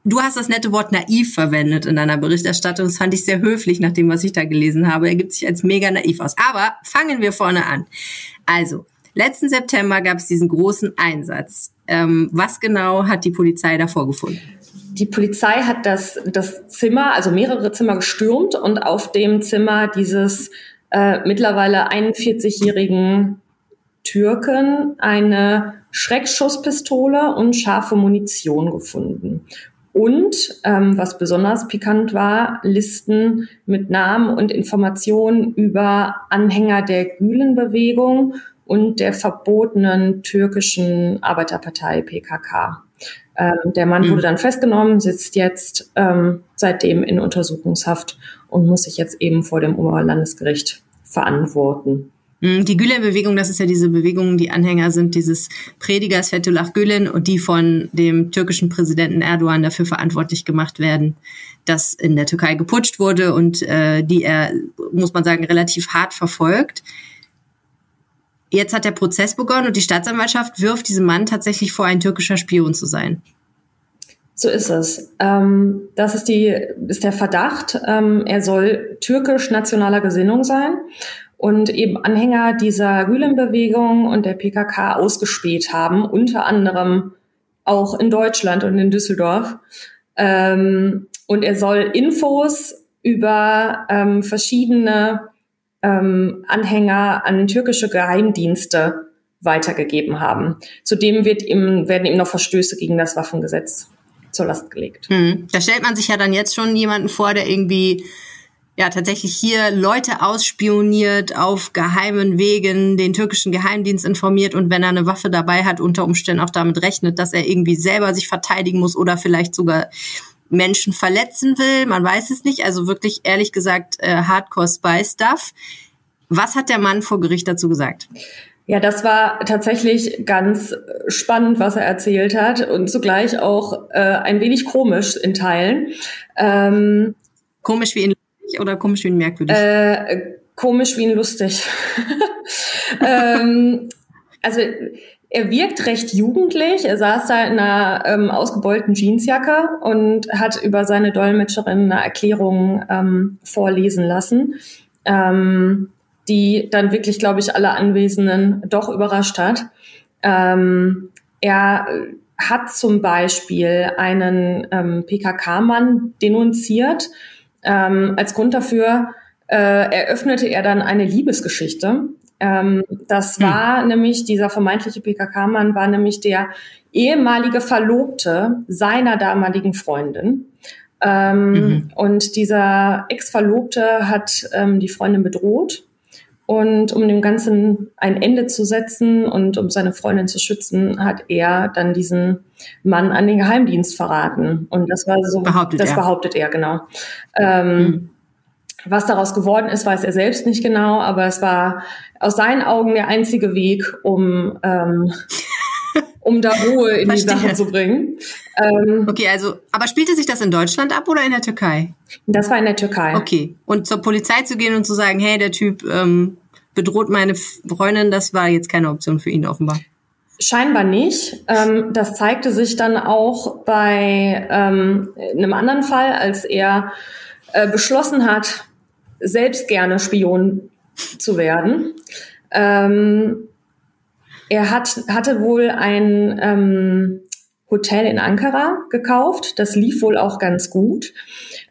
Du hast das nette Wort naiv verwendet in deiner Berichterstattung. Das fand ich sehr höflich nach dem, was ich da gelesen habe. Er gibt sich als mega naiv aus. Aber fangen wir vorne an. Also, letzten September gab es diesen großen Einsatz. Ähm, was genau hat die Polizei da vorgefunden? Die Polizei hat das, das Zimmer, also mehrere Zimmer gestürmt und auf dem Zimmer dieses äh, mittlerweile 41-jährigen Türken eine Schreckschusspistole und scharfe Munition gefunden. Und ähm, was besonders pikant war, Listen mit Namen und Informationen über Anhänger der Gülenbewegung und der verbotenen türkischen Arbeiterpartei PKK. Ähm, der Mann mhm. wurde dann festgenommen, sitzt jetzt ähm, seitdem in Untersuchungshaft und muss sich jetzt eben vor dem Oberlandesgericht verantworten. Hm, die Gülen-Bewegung, das ist ja diese Bewegung, die Anhänger sind dieses Predigers Fethullah Gülen und die von dem türkischen Präsidenten Erdogan dafür verantwortlich gemacht werden, dass in der Türkei geputscht wurde und äh, die er, muss man sagen, relativ hart verfolgt. Jetzt hat der Prozess begonnen und die Staatsanwaltschaft wirft diesem Mann tatsächlich vor, ein türkischer Spion zu sein. So ist es. Ähm, das ist, die, ist der Verdacht. Ähm, er soll türkisch-nationaler Gesinnung sein und eben Anhänger dieser Gülen-Bewegung und der PKK ausgespäht haben, unter anderem auch in Deutschland und in Düsseldorf. Ähm, und er soll Infos über ähm, verschiedene ähm, Anhänger an türkische Geheimdienste weitergegeben haben. Zudem wird ihm, werden ihm noch Verstöße gegen das Waffengesetz zur Last gelegt. Hm. Da stellt man sich ja dann jetzt schon jemanden vor, der irgendwie ja tatsächlich hier Leute ausspioniert, auf geheimen Wegen den türkischen Geheimdienst informiert und wenn er eine Waffe dabei hat, unter Umständen auch damit rechnet, dass er irgendwie selber sich verteidigen muss oder vielleicht sogar Menschen verletzen will. Man weiß es nicht. Also wirklich ehrlich gesagt äh, Hardcore Spy Stuff. Was hat der Mann vor Gericht dazu gesagt? Ja, das war tatsächlich ganz spannend, was er erzählt hat und zugleich auch äh, ein wenig komisch in Teilen. Ähm, komisch wie in oder komisch wie ein merkwürdig? Äh, komisch wie ein lustig. ähm, also er wirkt recht jugendlich. Er saß da in einer ähm, ausgebeulten Jeansjacke und hat über seine Dolmetscherin eine Erklärung ähm, vorlesen lassen, ähm, die dann wirklich, glaube ich, alle Anwesenden doch überrascht hat. Ähm, er hat zum Beispiel einen ähm, PKK-Mann denunziert, ähm, als Grund dafür äh, eröffnete er dann eine Liebesgeschichte. Ähm, das hm. war nämlich, dieser vermeintliche PKK-Mann war nämlich der ehemalige Verlobte seiner damaligen Freundin. Ähm, mhm. Und dieser Ex-Verlobte hat ähm, die Freundin bedroht. Und um dem Ganzen ein Ende zu setzen und um seine Freundin zu schützen, hat er dann diesen Mann an den Geheimdienst verraten. Und das war so, behauptet das er. behauptet er, genau. Ähm, mhm. Was daraus geworden ist, weiß er selbst nicht genau, aber es war aus seinen Augen der einzige Weg, um, ähm, um da Ruhe in die Sache zu bringen. Ähm, okay, also, aber spielte sich das in Deutschland ab oder in der Türkei? Das war in der Türkei. Okay. Und zur Polizei zu gehen und zu sagen, hey, der Typ ähm, bedroht meine Freundin, das war jetzt keine Option für ihn offenbar. Scheinbar nicht. Ähm, das zeigte sich dann auch bei ähm, einem anderen Fall, als er äh, beschlossen hat, selbst gerne Spion zu werden. Ähm, er hat, hatte wohl ein ähm, Hotel in Ankara gekauft. Das lief wohl auch ganz gut.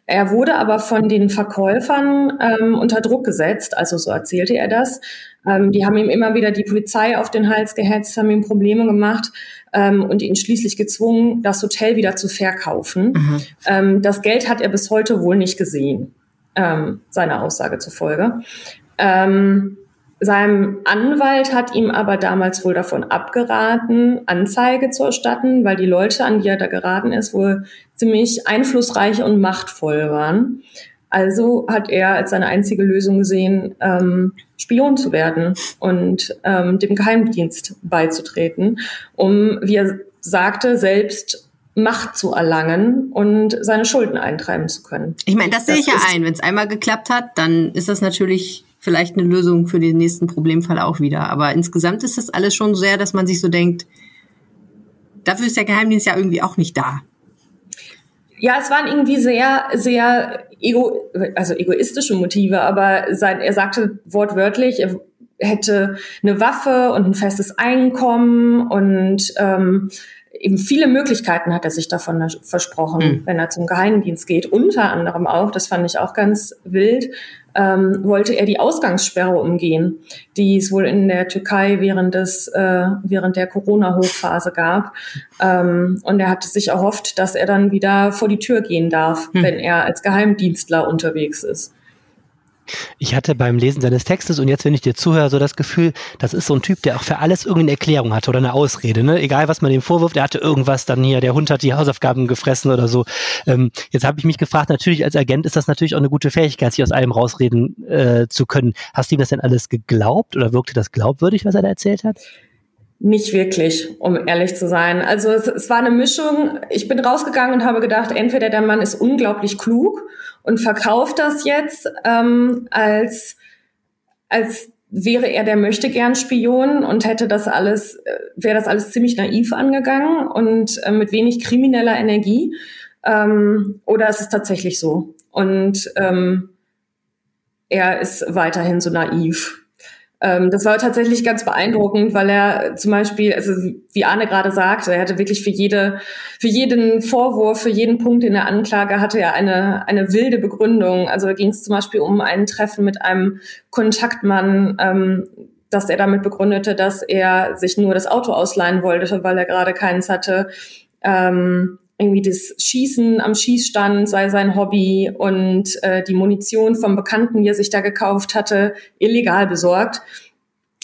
Er wurde aber von den Verkäufern ähm, unter Druck gesetzt, also so erzählte er das. Ähm, die haben ihm immer wieder die Polizei auf den Hals gehetzt, haben ihm Probleme gemacht ähm, und ihn schließlich gezwungen, das Hotel wieder zu verkaufen. Mhm. Ähm, das Geld hat er bis heute wohl nicht gesehen, ähm, seiner Aussage zufolge. Ähm, sein Anwalt hat ihm aber damals wohl davon abgeraten, Anzeige zu erstatten, weil die Leute, an die er da geraten ist, wohl ziemlich einflussreich und machtvoll waren. Also hat er als seine einzige Lösung gesehen, ähm, Spion zu werden und ähm, dem Geheimdienst beizutreten, um, wie er sagte, selbst Macht zu erlangen und seine Schulden eintreiben zu können. Ich meine, das, das sehe ich ja ein. Wenn es einmal geklappt hat, dann ist das natürlich vielleicht eine Lösung für den nächsten Problemfall auch wieder. Aber insgesamt ist das alles schon sehr, dass man sich so denkt, dafür ist der Geheimdienst ja irgendwie auch nicht da. Ja, es waren irgendwie sehr, sehr ego, also egoistische Motive, aber sein, er sagte wortwörtlich, er, hätte eine Waffe und ein festes Einkommen und ähm, eben viele Möglichkeiten hat er sich davon versprochen, mhm. wenn er zum Geheimdienst geht. Unter anderem auch, das fand ich auch ganz wild, ähm, wollte er die Ausgangssperre umgehen, die es wohl in der Türkei während des äh, während der Corona-Hochphase gab. Ähm, und er hatte sich erhofft, dass er dann wieder vor die Tür gehen darf, mhm. wenn er als Geheimdienstler unterwegs ist. Ich hatte beim Lesen seines Textes und jetzt, wenn ich dir zuhöre, so das Gefühl, das ist so ein Typ, der auch für alles irgendeine Erklärung hatte oder eine Ausrede. Ne? Egal, was man ihm vorwirft, er hatte irgendwas dann hier, der Hund hat die Hausaufgaben gefressen oder so. Ähm, jetzt habe ich mich gefragt, natürlich als Agent ist das natürlich auch eine gute Fähigkeit, sich aus allem rausreden äh, zu können. Hast du ihm das denn alles geglaubt oder wirkte das glaubwürdig, was er da erzählt hat? Nicht wirklich, um ehrlich zu sein. Also es, es, war eine Mischung. Ich bin rausgegangen und habe gedacht, entweder der Mann ist unglaublich klug und verkauft das jetzt ähm, als als wäre er der möchte gern Spion und hätte das alles äh, wäre das alles ziemlich naiv angegangen und äh, mit wenig krimineller Energie. Ähm, oder ist es tatsächlich so? Und ähm, er ist weiterhin so naiv ähm, das war tatsächlich ganz beeindruckend, weil er zum Beispiel, also wie Arne gerade sagte, er hatte wirklich für jede, für jeden Vorwurf, für jeden Punkt in der Anklage hatte er eine, eine wilde Begründung. Also da ging es zum Beispiel um ein Treffen mit einem Kontaktmann, ähm, dass er damit begründete, dass er sich nur das Auto ausleihen wollte, weil er gerade keins hatte. Ähm, irgendwie das Schießen am Schießstand sei sein Hobby und äh, die Munition vom Bekannten, die er sich da gekauft hatte, illegal besorgt.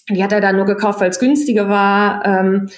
Die hat er dann nur gekauft, weil es günstiger war. Ähm,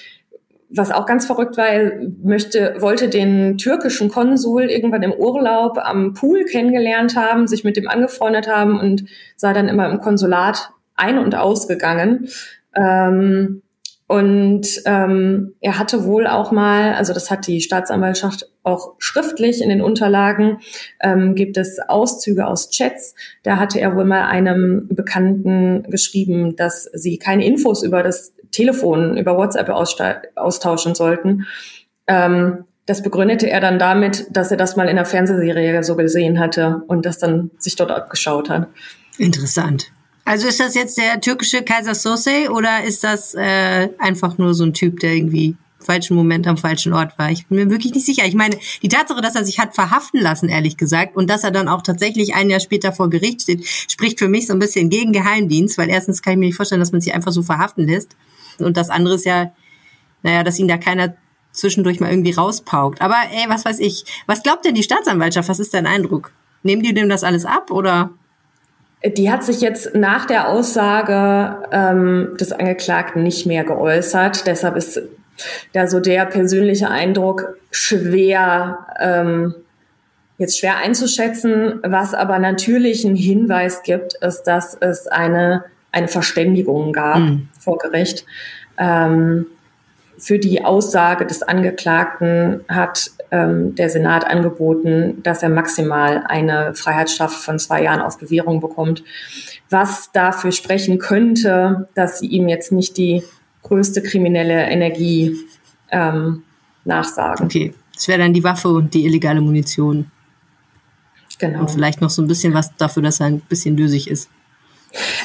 was auch ganz verrückt war, er möchte, wollte den türkischen Konsul irgendwann im Urlaub am Pool kennengelernt haben, sich mit dem angefreundet haben und sei dann immer im Konsulat ein- und ausgegangen. Ähm, und ähm, er hatte wohl auch mal, also das hat die Staatsanwaltschaft auch schriftlich in den Unterlagen, ähm, gibt es Auszüge aus Chats. Da hatte er wohl mal einem Bekannten geschrieben, dass sie keine Infos über das Telefon, über WhatsApp austauschen sollten. Ähm, das begründete er dann damit, dass er das mal in einer Fernsehserie so gesehen hatte und das dann sich dort abgeschaut hat. Interessant. Also ist das jetzt der türkische Kaiser Sose oder ist das äh, einfach nur so ein Typ, der irgendwie falschen Moment am falschen Ort war. Ich bin mir wirklich nicht sicher. Ich meine, die Tatsache, dass er sich hat verhaften lassen, ehrlich gesagt, und dass er dann auch tatsächlich ein Jahr später vor Gericht steht, spricht für mich so ein bisschen gegen Geheimdienst, weil erstens kann ich mir nicht vorstellen, dass man sich einfach so verhaften lässt. Und das andere ist ja, naja, dass ihn da keiner zwischendurch mal irgendwie rauspaukt. Aber ey, was weiß ich. Was glaubt denn die Staatsanwaltschaft? Was ist dein Eindruck? Nehmen die dem das alles ab oder? Die hat sich jetzt nach der Aussage ähm, des Angeklagten nicht mehr geäußert. Deshalb ist da so der persönliche Eindruck schwer, ähm, jetzt schwer einzuschätzen. Was aber natürlich einen Hinweis gibt, ist, dass es eine, eine Verständigung gab mhm. vor Gericht. Ähm, für die Aussage des Angeklagten hat ähm, der Senat angeboten, dass er maximal eine Freiheitsstrafe von zwei Jahren auf Bewährung bekommt, was dafür sprechen könnte, dass sie ihm jetzt nicht die größte kriminelle Energie ähm, nachsagen. Okay, das wäre dann die Waffe und die illegale Munition. Genau. Und vielleicht noch so ein bisschen was dafür, dass er ein bisschen dösig ist.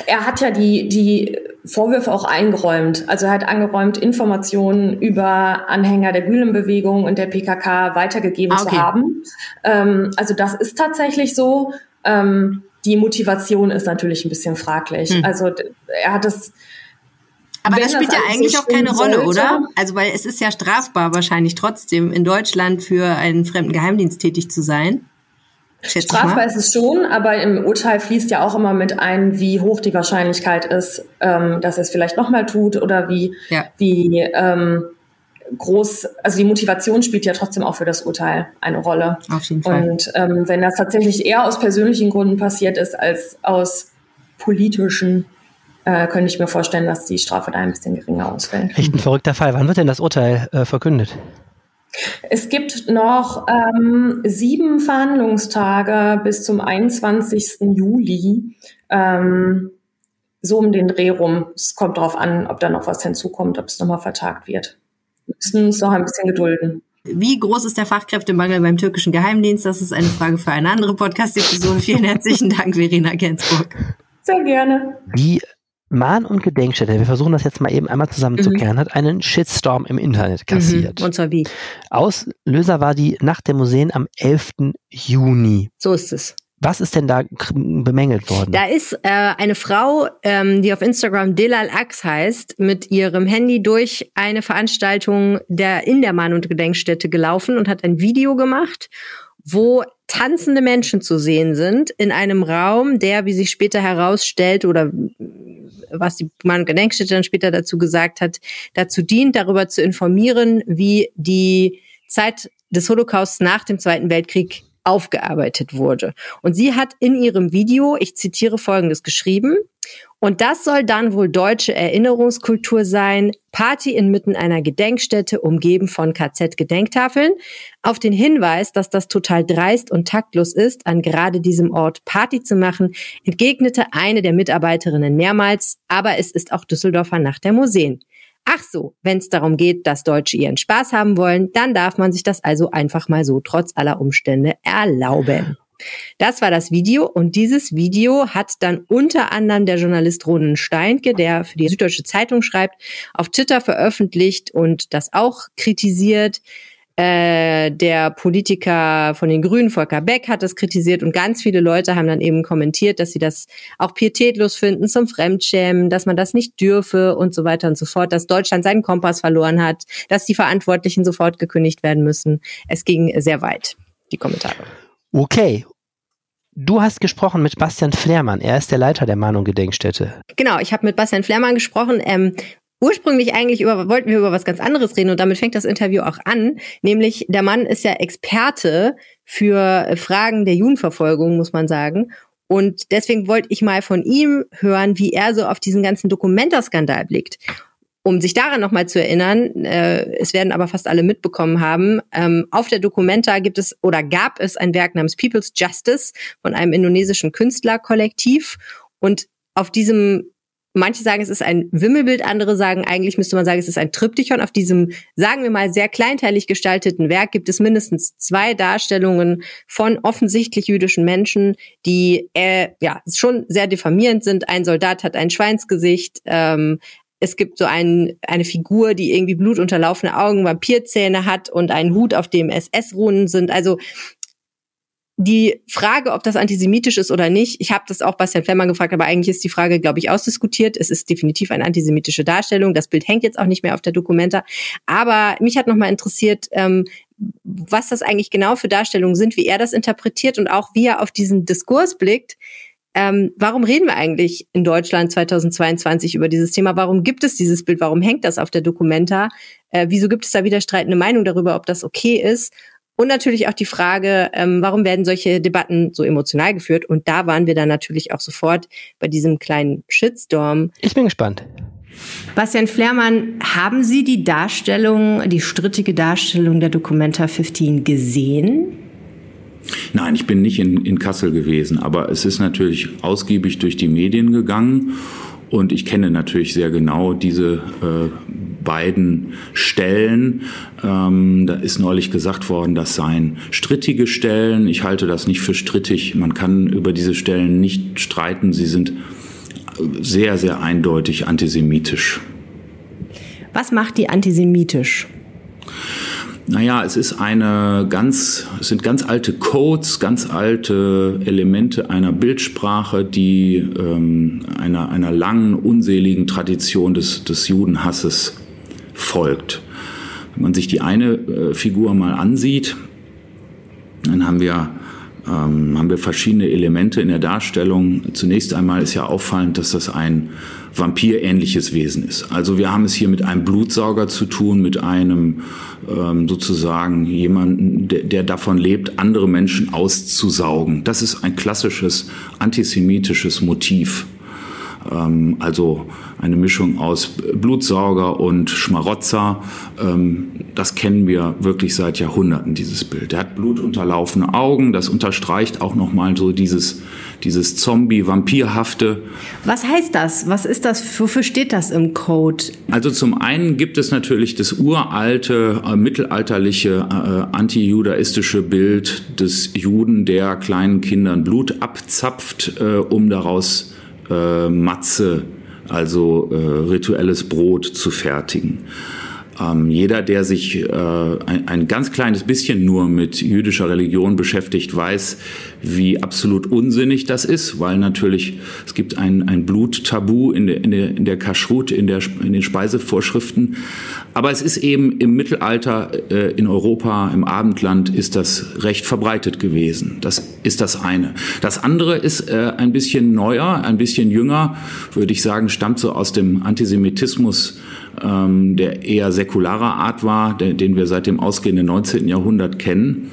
Er hat ja die, die Vorwürfe auch eingeräumt. Also er hat angeräumt, Informationen über Anhänger der Gülenbewegung und der PKK weitergegeben ah, okay. zu haben. Ähm, also das ist tatsächlich so. Ähm, die Motivation ist natürlich ein bisschen fraglich. Hm. Also er hat es. Aber das spielt das ja eigentlich so auch keine Rolle, sollte. oder? Also weil es ist ja strafbar wahrscheinlich trotzdem in Deutschland für einen fremden Geheimdienst tätig zu sein. Strafbar ist es schon, aber im Urteil fließt ja auch immer mit ein, wie hoch die Wahrscheinlichkeit ist, ähm, dass er es vielleicht nochmal tut oder wie, ja. wie ähm, groß, also die Motivation spielt ja trotzdem auch für das Urteil eine Rolle. Auf jeden Fall. Und ähm, wenn das tatsächlich eher aus persönlichen Gründen passiert ist als aus politischen, äh, könnte ich mir vorstellen, dass die Strafe da ein bisschen geringer ausfällt. Echt ein verrückter Fall. Wann wird denn das Urteil äh, verkündet? Es gibt noch ähm, sieben Verhandlungstage bis zum 21. Juli. Ähm, so um den Dreh rum. Es kommt darauf an, ob da noch was hinzukommt, ob es nochmal vertagt wird. Wir müssen uns noch ein bisschen gedulden. Wie groß ist der Fachkräftemangel beim türkischen Geheimdienst? Das ist eine Frage für eine andere Podcast-Episode. Vielen herzlichen Dank, Verena Gensburg. Sehr gerne. Wie Mahn- und Gedenkstätte, wir versuchen das jetzt mal eben einmal zusammenzukehren, mhm. hat einen Shitstorm im Internet kassiert. Mhm. Und zwar wie? Auslöser war die Nacht der Museen am 11. Juni. So ist es. Was ist denn da bemängelt worden? Da ist äh, eine Frau, ähm, die auf Instagram Delal Ax heißt, mit ihrem Handy durch eine Veranstaltung der in der Mahn- und Gedenkstätte gelaufen und hat ein Video gemacht, wo tanzende Menschen zu sehen sind in einem Raum, der, wie sich später herausstellt oder was die und Gedenkstätte dann später dazu gesagt hat, dazu dient, darüber zu informieren, wie die Zeit des Holocausts nach dem Zweiten Weltkrieg aufgearbeitet wurde. Und sie hat in ihrem Video, ich zitiere Folgendes geschrieben, und das soll dann wohl deutsche Erinnerungskultur sein, Party inmitten einer Gedenkstätte, umgeben von KZ-Gedenktafeln. Auf den Hinweis, dass das total dreist und taktlos ist, an gerade diesem Ort Party zu machen, entgegnete eine der Mitarbeiterinnen mehrmals, aber es ist auch Düsseldorfer Nacht der Museen. Ach so, wenn es darum geht, dass Deutsche ihren Spaß haben wollen, dann darf man sich das also einfach mal so trotz aller Umstände erlauben. Das war das Video und dieses Video hat dann unter anderem der Journalist Ronen Steinke, der für die Süddeutsche Zeitung schreibt, auf Twitter veröffentlicht und das auch kritisiert. Äh, der Politiker von den Grünen, Volker Beck, hat das kritisiert und ganz viele Leute haben dann eben kommentiert, dass sie das auch pietätlos finden, zum Fremdschämen, dass man das nicht dürfe und so weiter und so fort, dass Deutschland seinen Kompass verloren hat, dass die Verantwortlichen sofort gekündigt werden müssen. Es ging sehr weit, die Kommentare. Okay. Du hast gesprochen mit Bastian Flehrmann. Er ist der Leiter der Mahnung Gedenkstätte. Genau, ich habe mit Bastian Flehrmann gesprochen. Ähm, ursprünglich eigentlich über, wollten wir über was ganz anderes reden und damit fängt das Interview auch an. Nämlich, der Mann ist ja Experte für Fragen der Judenverfolgung, muss man sagen. Und deswegen wollte ich mal von ihm hören, wie er so auf diesen ganzen Dokumentaskandal blickt. Um sich daran nochmal zu erinnern, äh, es werden aber fast alle mitbekommen haben, ähm, auf der Documenta gibt es oder gab es ein Werk namens People's Justice von einem indonesischen Künstlerkollektiv. Und auf diesem Manche sagen, es ist ein Wimmelbild, andere sagen, eigentlich müsste man sagen, es ist ein Triptychon. Auf diesem, sagen wir mal, sehr kleinteilig gestalteten Werk gibt es mindestens zwei Darstellungen von offensichtlich jüdischen Menschen, die äh, ja schon sehr diffamierend sind. Ein Soldat hat ein Schweinsgesicht, ähm, es gibt so ein, eine Figur, die irgendwie blutunterlaufene Augen, Vampirzähne hat und einen Hut, auf dem SS-Runen sind. Also die Frage, ob das antisemitisch ist oder nicht, ich habe das auch Bastian Flemmer gefragt, aber eigentlich ist die Frage, glaube ich, ausdiskutiert. Es ist definitiv eine antisemitische Darstellung. Das Bild hängt jetzt auch nicht mehr auf der Dokumenta. Aber mich hat nochmal interessiert, ähm, was das eigentlich genau für Darstellungen sind, wie er das interpretiert und auch wie er auf diesen Diskurs blickt. Ähm, warum reden wir eigentlich in Deutschland 2022 über dieses Thema? Warum gibt es dieses Bild? Warum hängt das auf der Dokumenta? Äh, wieso gibt es da widerstreitende Meinungen darüber, ob das okay ist? Und natürlich auch die Frage, ähm, warum werden solche Debatten so emotional geführt? Und da waren wir dann natürlich auch sofort bei diesem kleinen Shitstorm. Ich bin gespannt. Bastian Flehrmann, haben Sie die Darstellung, die strittige Darstellung der Documenta 15 gesehen? Nein, ich bin nicht in, in Kassel gewesen, aber es ist natürlich ausgiebig durch die Medien gegangen und ich kenne natürlich sehr genau diese äh, beiden Stellen. Ähm, da ist neulich gesagt worden, das seien strittige Stellen. Ich halte das nicht für strittig. Man kann über diese Stellen nicht streiten. Sie sind sehr, sehr eindeutig antisemitisch. Was macht die antisemitisch? Naja, es ist eine ganz, es sind ganz alte Codes, ganz alte Elemente einer Bildsprache, die ähm, einer, einer langen, unseligen Tradition des, des Judenhasses folgt. Wenn man sich die eine äh, Figur mal ansieht, dann haben wir ähm, haben wir verschiedene Elemente in der Darstellung. Zunächst einmal ist ja auffallend, dass das ein vampirähnliches Wesen ist. Also wir haben es hier mit einem Blutsauger zu tun, mit einem ähm, sozusagen jemanden, der, der davon lebt, andere Menschen auszusaugen. Das ist ein klassisches antisemitisches Motiv. Ähm, also eine Mischung aus Blutsauger und Schmarotzer. Ähm, das kennen wir wirklich seit Jahrhunderten, dieses Bild. Er hat blutunterlaufene Augen, das unterstreicht auch nochmal so dieses, dieses Zombie-Vampirhafte. Was heißt das? Was ist das? Wofür steht das im Code? Also zum einen gibt es natürlich das uralte, äh, mittelalterliche, äh, antijudaistische Bild des Juden, der kleinen Kindern Blut abzapft, äh, um daraus äh, Matze also äh, rituelles Brot zu fertigen. Ähm, jeder, der sich äh, ein, ein, ganz kleines bisschen nur mit jüdischer Religion beschäftigt, weiß, wie absolut unsinnig das ist, weil natürlich es gibt ein, ein Bluttabu in der, in der, in der Kashrut, in, der, in den Speisevorschriften. Aber es ist eben im Mittelalter äh, in Europa, im Abendland, ist das recht verbreitet gewesen. Das ist das eine. Das andere ist äh, ein bisschen neuer, ein bisschen jünger, würde ich sagen, stammt so aus dem Antisemitismus ähm, der eher säkularer Art war, der, den wir seit dem ausgehenden 19. Jahrhundert kennen.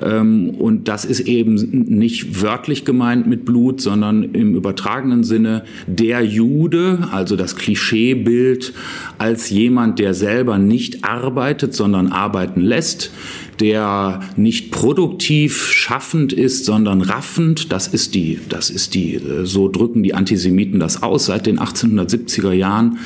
Ähm, und das ist eben nicht wörtlich gemeint mit Blut, sondern im übertragenen Sinne der Jude, also das Klischeebild als jemand, der selber nicht arbeitet, sondern arbeiten lässt, der nicht produktiv schaffend ist, sondern raffend. Das ist die, das ist die, äh, so drücken die Antisemiten das aus seit den 1870er Jahren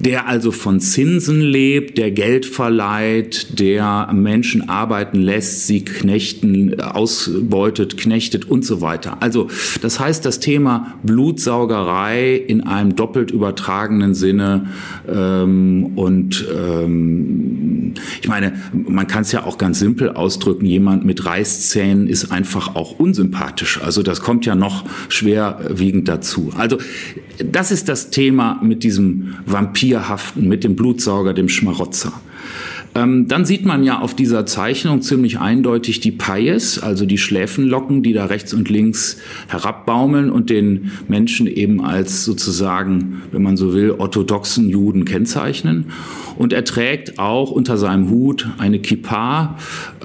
der also von Zinsen lebt, der Geld verleiht, der Menschen arbeiten lässt, sie knechten, ausbeutet, knechtet und so weiter. Also das heißt, das Thema Blutsaugerei in einem doppelt übertragenen Sinne ähm, und ähm, ich meine, man kann es ja auch ganz simpel ausdrücken, jemand mit Reißzähnen ist einfach auch unsympathisch. Also das kommt ja noch schwerwiegend dazu. Also das ist das Thema mit diesem Vampirhaften, mit dem Blutsauger, dem Schmarotzer. Ähm, dann sieht man ja auf dieser Zeichnung ziemlich eindeutig die Pais, also die Schläfenlocken, die da rechts und links herabbaumeln und den Menschen eben als sozusagen, wenn man so will, orthodoxen Juden kennzeichnen. Und er trägt auch unter seinem Hut eine Kippa,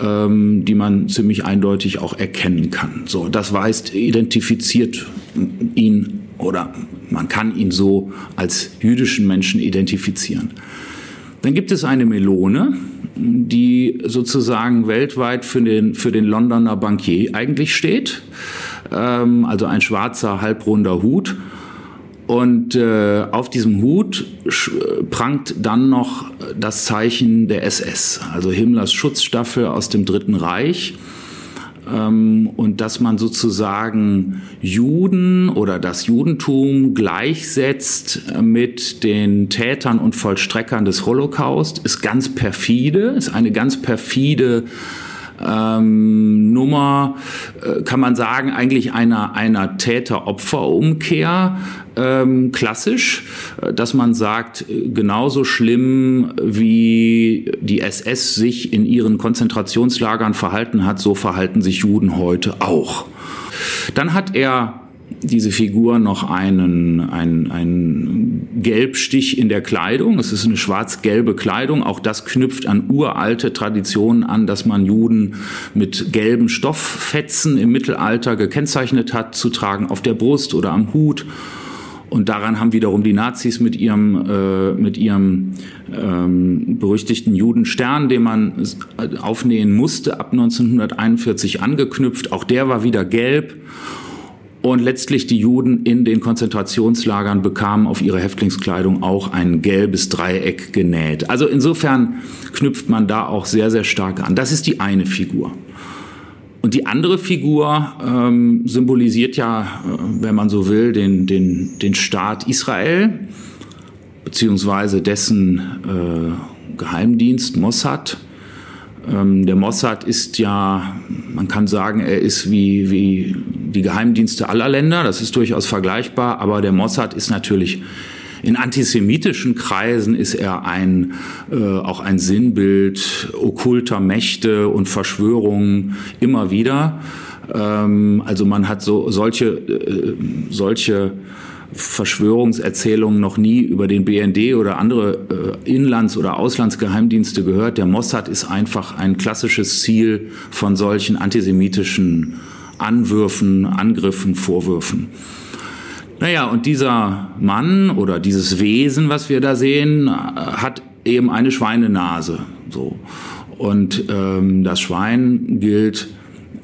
ähm, die man ziemlich eindeutig auch erkennen kann. So, das weist, identifiziert ihn oder man kann ihn so als jüdischen Menschen identifizieren. Dann gibt es eine Melone, die sozusagen weltweit für den, für den Londoner Bankier eigentlich steht. Ähm, also ein schwarzer, halbrunder Hut. Und äh, auf diesem Hut prangt dann noch das Zeichen der SS, also Himmlers Schutzstaffel aus dem Dritten Reich und dass man sozusagen Juden oder das Judentum gleichsetzt mit den Tätern und Vollstreckern des Holocaust, ist ganz perfide, ist eine ganz perfide ähm, Nummer, äh, kann man sagen, eigentlich einer, einer Täter-Opfer-Umkehr ähm, klassisch, äh, dass man sagt, äh, genauso schlimm wie die SS sich in ihren Konzentrationslagern verhalten hat, so verhalten sich Juden heute auch. Dann hat er diese Figur noch einen, einen, einen Gelbstich in der Kleidung. Es ist eine schwarz-gelbe Kleidung. Auch das knüpft an uralte Traditionen an, dass man Juden mit gelben Stofffetzen im Mittelalter gekennzeichnet hat, zu tragen auf der Brust oder am Hut. Und daran haben wiederum die Nazis mit ihrem, äh, mit ihrem ähm, berüchtigten Judenstern, den man aufnähen musste, ab 1941 angeknüpft. Auch der war wieder gelb. Und letztlich die Juden in den Konzentrationslagern bekamen auf ihre Häftlingskleidung auch ein gelbes Dreieck genäht. Also insofern knüpft man da auch sehr, sehr stark an. Das ist die eine Figur. Und die andere Figur ähm, symbolisiert ja, äh, wenn man so will, den, den, den Staat Israel, beziehungsweise dessen äh, Geheimdienst Mossad. Ähm, der Mossad ist ja, man kann sagen, er ist wie, wie die Geheimdienste aller Länder, das ist durchaus vergleichbar, aber der Mossad ist natürlich in antisemitischen Kreisen ist er ein, äh, auch ein Sinnbild okkulter Mächte und Verschwörungen immer wieder. Ähm, also man hat so solche, äh, solche Verschwörungserzählungen noch nie über den BND oder andere äh, Inlands- oder Auslandsgeheimdienste gehört. Der Mossad ist einfach ein klassisches Ziel von solchen antisemitischen Anwürfen, Angriffen, Vorwürfen. Naja, und dieser Mann oder dieses Wesen, was wir da sehen, hat eben eine Schweinenase. So. Und ähm, das Schwein gilt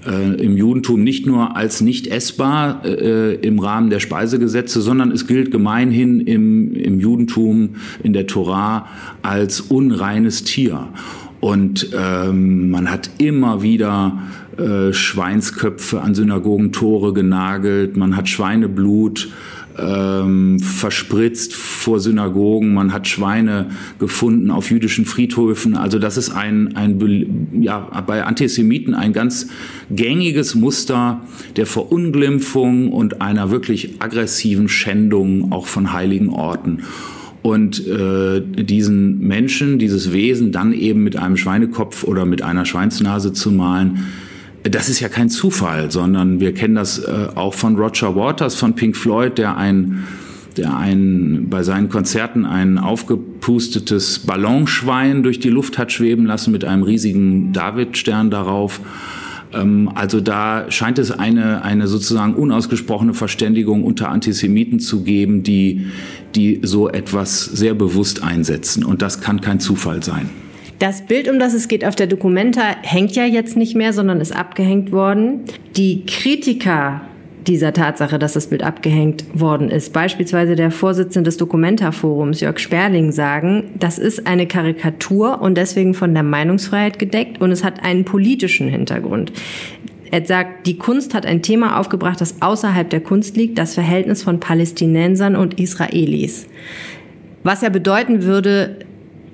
äh, im Judentum nicht nur als nicht essbar äh, im Rahmen der Speisegesetze, sondern es gilt gemeinhin im, im Judentum, in der Torah, als unreines Tier. Und ähm, man hat immer wieder äh, Schweinsköpfe an Synagogentore genagelt, man hat Schweineblut ähm, verspritzt vor Synagogen, man hat Schweine gefunden auf jüdischen Friedhöfen. Also das ist ein, ein ja, bei Antisemiten ein ganz gängiges Muster der Verunglimpfung und einer wirklich aggressiven Schändung auch von heiligen Orten. Und äh, diesen Menschen, dieses Wesen dann eben mit einem Schweinekopf oder mit einer Schweinsnase zu malen, das ist ja kein Zufall, sondern wir kennen das äh, auch von Roger Waters von Pink Floyd, der ein der ein, bei seinen Konzerten ein aufgepustetes Ballonschwein durch die Luft hat schweben lassen mit einem riesigen Davidstern darauf. Ähm, also da scheint es eine, eine sozusagen unausgesprochene Verständigung unter Antisemiten zu geben, die, die so etwas sehr bewusst einsetzen. Und das kann kein Zufall sein. Das Bild, um das es geht auf der Documenta, hängt ja jetzt nicht mehr, sondern ist abgehängt worden. Die Kritiker dieser Tatsache, dass das Bild abgehängt worden ist. Beispielsweise der Vorsitzende des Documenta-Forums, Jörg Sperling, sagen, das ist eine Karikatur und deswegen von der Meinungsfreiheit gedeckt und es hat einen politischen Hintergrund. Er sagt, die Kunst hat ein Thema aufgebracht, das außerhalb der Kunst liegt, das Verhältnis von Palästinensern und Israelis. Was ja bedeuten würde,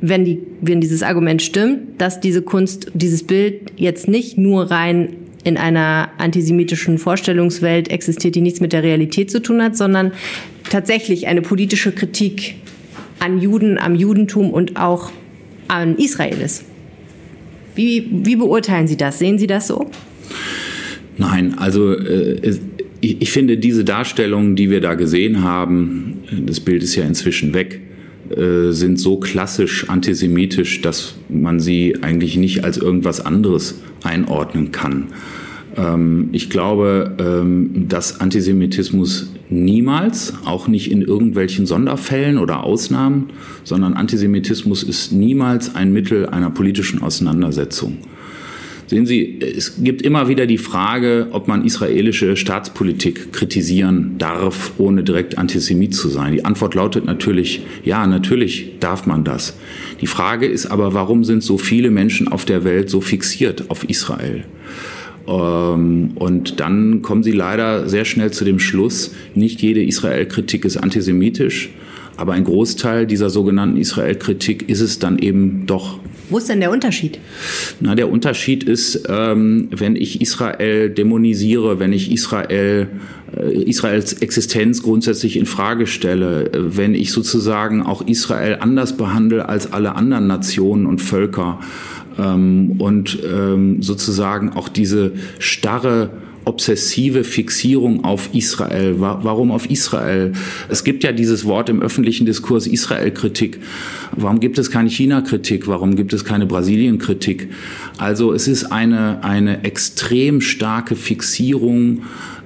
wenn, die, wenn dieses Argument stimmt, dass diese Kunst, dieses Bild jetzt nicht nur rein in einer antisemitischen Vorstellungswelt existiert, die nichts mit der Realität zu tun hat, sondern tatsächlich eine politische Kritik an Juden, am Judentum und auch an Israel ist. Wie, wie beurteilen Sie das? Sehen Sie das so? Nein, also äh, ich, ich finde diese Darstellung, die wir da gesehen haben, das Bild ist ja inzwischen weg, äh, sind so klassisch antisemitisch, dass man sie eigentlich nicht als irgendwas anderes einordnen kann. Ähm, ich glaube, ähm, dass Antisemitismus niemals, auch nicht in irgendwelchen Sonderfällen oder Ausnahmen, sondern Antisemitismus ist niemals ein Mittel einer politischen Auseinandersetzung. Sehen Sie, es gibt immer wieder die Frage, ob man israelische Staatspolitik kritisieren darf, ohne direkt Antisemit zu sein. Die Antwort lautet natürlich, ja, natürlich darf man das. Die Frage ist aber, warum sind so viele Menschen auf der Welt so fixiert auf Israel? Ähm, und dann kommen sie leider sehr schnell zu dem Schluss, nicht jede Israel-Kritik ist antisemitisch, aber ein Großteil dieser sogenannten Israel-Kritik ist es dann eben doch. Wo ist denn der Unterschied? Na, der Unterschied ist, ähm, wenn ich Israel dämonisiere, wenn ich Israel äh, Israels Existenz grundsätzlich in Frage stelle, äh, wenn ich sozusagen auch Israel anders behandle als alle anderen Nationen und Völker ähm, und ähm, sozusagen auch diese starre obsessive Fixierung auf Israel. Warum auf Israel? Es gibt ja dieses Wort im öffentlichen Diskurs Israel-Kritik. Warum gibt es keine China-Kritik? Warum gibt es keine Brasilien-Kritik? Also es ist eine, eine extrem starke Fixierung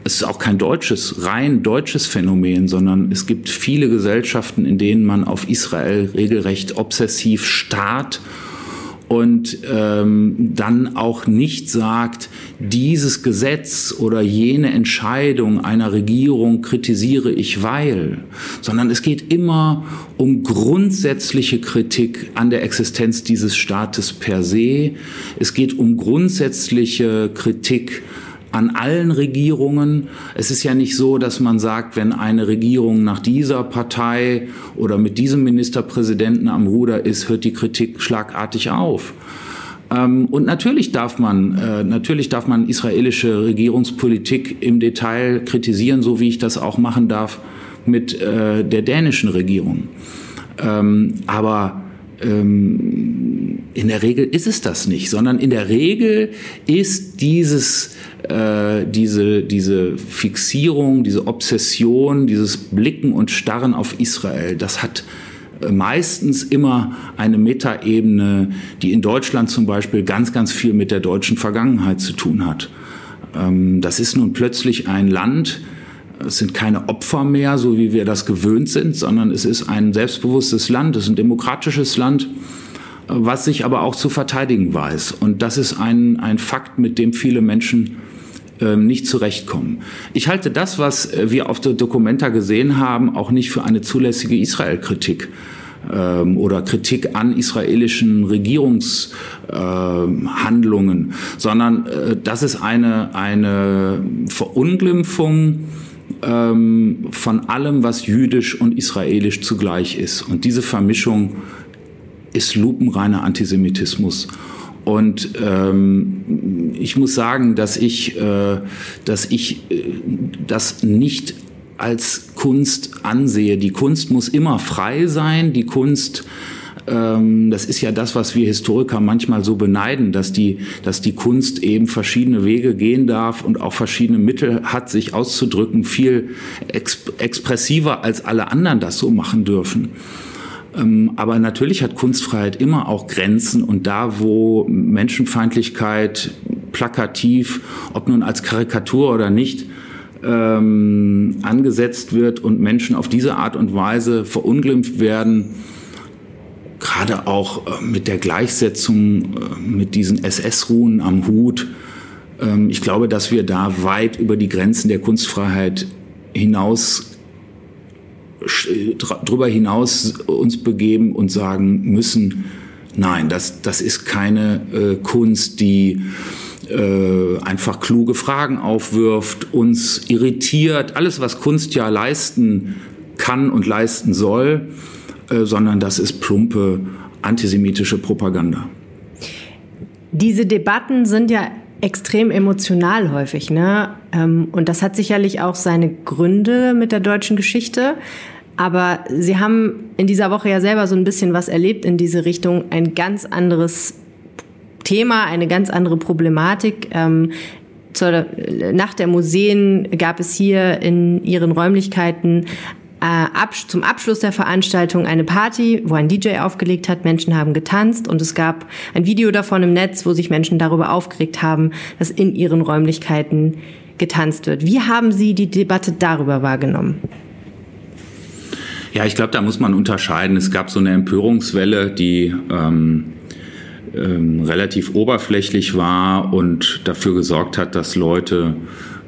es ist auch kein deutsches, rein deutsches Phänomen, sondern es gibt viele Gesellschaften, in denen man auf Israel regelrecht obsessiv starrt und ähm, dann auch nicht sagt, dieses Gesetz oder jene Entscheidung einer Regierung kritisiere ich weil, sondern es geht immer um grundsätzliche Kritik an der Existenz dieses Staates per se. Es geht um grundsätzliche Kritik an allen Regierungen. Es ist ja nicht so, dass man sagt, wenn eine Regierung nach dieser Partei oder mit diesem Ministerpräsidenten am Ruder ist, hört die Kritik schlagartig auf. Ähm, und natürlich darf man, äh, natürlich darf man israelische Regierungspolitik im Detail kritisieren, so wie ich das auch machen darf mit äh, der dänischen Regierung. Ähm, aber ähm, in der Regel ist es das nicht, sondern in der Regel ist dieses äh, diese, diese Fixierung, diese Obsession, dieses Blicken und Starren auf Israel, das hat äh, meistens immer eine Metaebene, die in Deutschland zum Beispiel ganz, ganz viel mit der deutschen Vergangenheit zu tun hat. Ähm, das ist nun plötzlich ein Land, es sind keine Opfer mehr, so wie wir das gewöhnt sind, sondern es ist ein selbstbewusstes Land, es ist ein demokratisches Land, was sich aber auch zu verteidigen weiß. Und das ist ein, ein Fakt, mit dem viele Menschen ähm, nicht zurechtkommen. Ich halte das, was äh, wir auf der Dokumenta gesehen haben, auch nicht für eine zulässige Israel-Kritik. ähm, oder Kritik an israelischen Regierungshandlungen, äh, sondern äh, das ist eine, eine Verunglimpfung ähm, von allem, was jüdisch und israelisch zugleich ist. Und diese Vermischung ist lupenreiner Antisemitismus. Und ähm, ich muss sagen, dass ich, äh, dass ich äh, das nicht als Kunst ansehe. Die Kunst muss immer frei sein. Die Kunst das ist ja das, was wir Historiker manchmal so beneiden, dass die, dass die Kunst eben verschiedene Wege gehen darf und auch verschiedene Mittel hat, sich auszudrücken, viel expressiver als alle anderen das so machen dürfen. Ähm, aber natürlich hat Kunstfreiheit immer auch Grenzen und da, wo Menschenfeindlichkeit plakativ, ob nun als Karikatur oder nicht, ähm, angesetzt wird und Menschen auf diese Art und Weise verunglimpft werden, gerade auch äh, mit der Gleichsetzung äh, mit diesen SS-Ruhen am Hut. Ähm, ich glaube, dass wir da weit über die Grenzen der Kunstfreiheit hinaus drüber hinaus uns begeben und sagen müssen, nein, das, das ist keine äh, Kunst, die äh, einfach kluge Fragen aufwirft, uns irritiert, alles, was Kunst ja leisten kann und leisten soll, äh, sondern das ist plumpe antisemitische Propaganda. Diese Debatten sind ja extrem emotional häufig, ne? Ähm, und das hat sicherlich auch seine Gründe mit der deutschen Geschichte. Aber Sie haben in dieser Woche ja selber so ein bisschen was erlebt in diese Richtung, ein ganz anderes Thema, eine ganz andere Problematik. Ähm, zur Nacht der Museen gab es hier in Ihren Räumlichkeiten zum Abschluss der Veranstaltung eine Party, wo ein DJ aufgelegt hat. Menschen haben getanzt und es gab ein Video davon im Netz, wo sich Menschen darüber aufgeregt haben, dass in ihren Räumlichkeiten getanzt wird. Wie haben Sie die Debatte darüber wahrgenommen? Ja, ich glaube, da muss man unterscheiden. Es gab so eine Empörungswelle, die ähm, ähm, relativ oberflächlich war und dafür gesorgt hat, dass Leute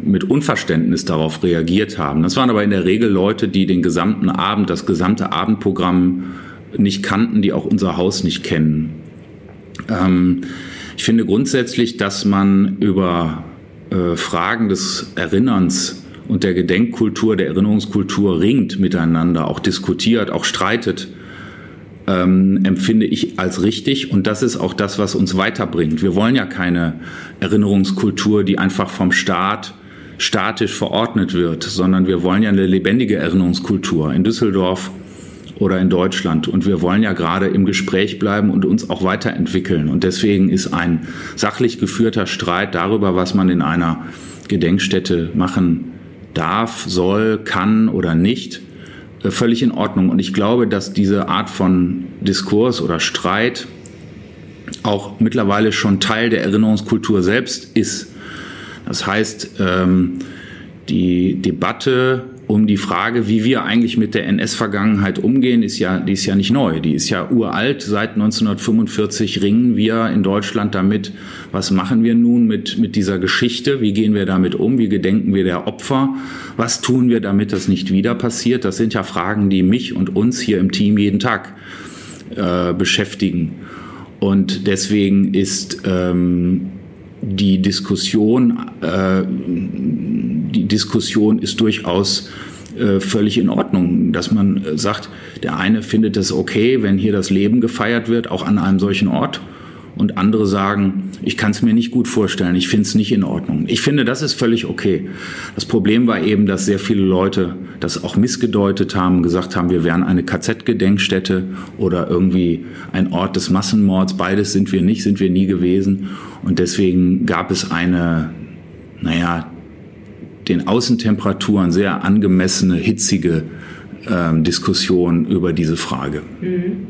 mit Unverständnis darauf reagiert haben. Das waren aber in der Regel Leute, die den gesamten Abend, das gesamte Abendprogramm nicht kannten, die auch unser Haus nicht kennen. Ähm, ich finde grundsätzlich, dass man über äh, Fragen des Erinnerns und der Gedenkkultur, der Erinnerungskultur ringt miteinander, auch diskutiert, auch streitet, ähm, empfinde ich als richtig. Und das ist auch das, was uns weiterbringt. Wir wollen ja keine Erinnerungskultur, die einfach vom Staat statisch verordnet wird, sondern wir wollen ja eine lebendige Erinnerungskultur in Düsseldorf oder in Deutschland. Und wir wollen ja gerade im Gespräch bleiben und uns auch weiterentwickeln. Und deswegen ist ein sachlich geführter Streit darüber, was man in einer Gedenkstätte machen darf, soll, kann oder nicht, äh, völlig in Ordnung. Und ich glaube, dass diese Art von Diskurs oder Streit auch mittlerweile schon Teil der Erinnerungskultur selbst ist. Das heißt, ähm, die Debatte um die Frage, wie wir eigentlich mit der NS-Vergangenheit umgehen, ist ja, die ist ja nicht neu. Die ist ja uralt. Seit 1945 ringen wir in Deutschland damit, was machen wir nun mit, mit dieser Geschichte? Wie gehen wir damit um? Wie gedenken wir der Opfer? Was tun wir, damit das nicht wieder passiert? Das sind ja Fragen, die mich und uns hier im Team jeden Tag äh, beschäftigen. Und deswegen ist ähm, die Diskussion, äh, die Diskussion ist durchaus äh, völlig in Ordnung, dass man äh, sagt, der eine findet es okay, wenn hier das Leben gefeiert wird, auch an einem solchen Ort und andere sagen, ich kann es mir nicht gut vorstellen, ich finde es nicht in Ordnung. Ich finde, das ist völlig okay. Das Problem war eben, dass sehr viele Leute das auch missgedeutet haben, gesagt haben, wir wären eine KZ-Gedenkstätte oder irgendwie ein Ort des Massenmords. Beides sind wir nicht, sind wir nie gewesen. Und deswegen gab es eine, naja, den Außentemperaturen sehr angemessene, hitzige ähm, Diskussion über diese Frage. Mhm.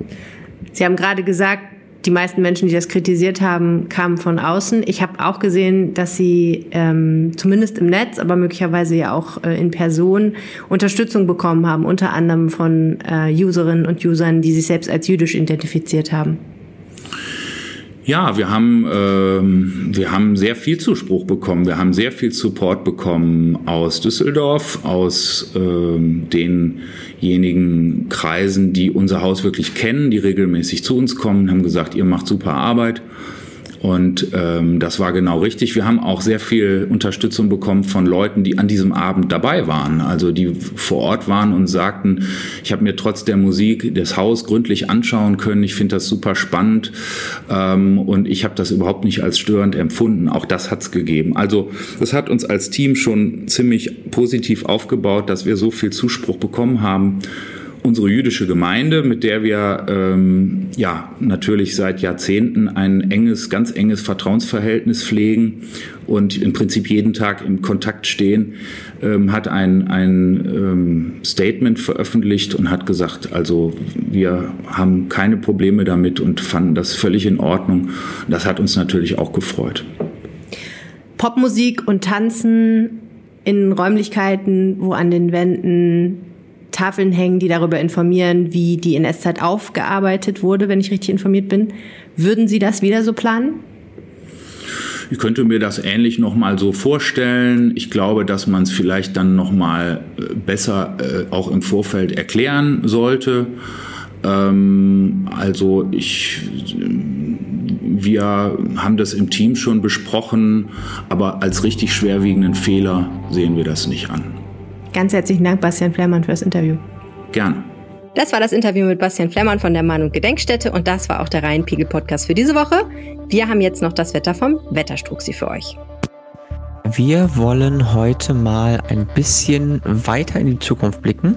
Sie haben gerade gesagt, die meisten Menschen, die das kritisiert haben, kamen von außen. Ich habe auch gesehen, dass sie ähm, zumindest im Netz, aber möglicherweise ja auch äh, in Person Unterstützung bekommen haben, unter anderem von äh, Userinnen und Usern, die sich selbst als jüdisch identifiziert haben. Ja, wir haben, ähm, wir haben sehr viel Zuspruch bekommen. Wir haben sehr viel Support bekommen aus Düsseldorf, aus ähm, denjenigen Kreisen, die unser Haus wirklich kennen, die regelmäßig zu uns kommen, haben gesagt, ihr macht super Arbeit. Und ähm, das war genau richtig. Wir haben auch sehr viel Unterstützung bekommen von Leuten, die an diesem Abend dabei waren. Also die vor Ort waren und sagten, ich habe mir trotz der Musik das Haus gründlich anschauen können. Ich finde das super spannend ähm, und ich habe das überhaupt nicht als störend empfunden. Auch das hat es gegeben. Also das hat uns als Team schon ziemlich positiv aufgebaut, dass wir so viel Zuspruch bekommen haben unsere jüdische Gemeinde, mit der wir ähm, ja natürlich seit Jahrzehnten ein enges, ganz enges Vertrauensverhältnis pflegen und im Prinzip jeden Tag im Kontakt stehen, ähm, hat ein, ein ähm, Statement veröffentlicht und hat gesagt, also wir haben keine Probleme damit und fanden das völlig in Ordnung. Das hat uns natürlich auch gefreut. Popmusik und Tanzen in Räumlichkeiten, wo an den Wänden Tafeln hängen, die darüber informieren, wie die NS-Zeit aufgearbeitet wurde, wenn ich richtig informiert bin. Würden Sie das wieder so planen? Ich könnte mir das ähnlich noch mal so vorstellen. Ich glaube, dass man es vielleicht dann noch mal äh, besser äh, auch im Vorfeld erklären sollte. Ähm, also ich, wir haben das im Team schon besprochen, aber als richtig schwerwiegenden Fehler sehen wir das nicht an. Ganz herzlichen Dank, Bastian Flemmann, für das Interview. Gern. Das war das Interview mit Bastian Flemmann von der Mahn- und Gedenkstätte und das war auch der Rheinpegel-Podcast für diese Woche. Wir haben jetzt noch das Wetter vom Wetterstruxi für euch. Wir wollen heute mal ein bisschen weiter in die Zukunft blicken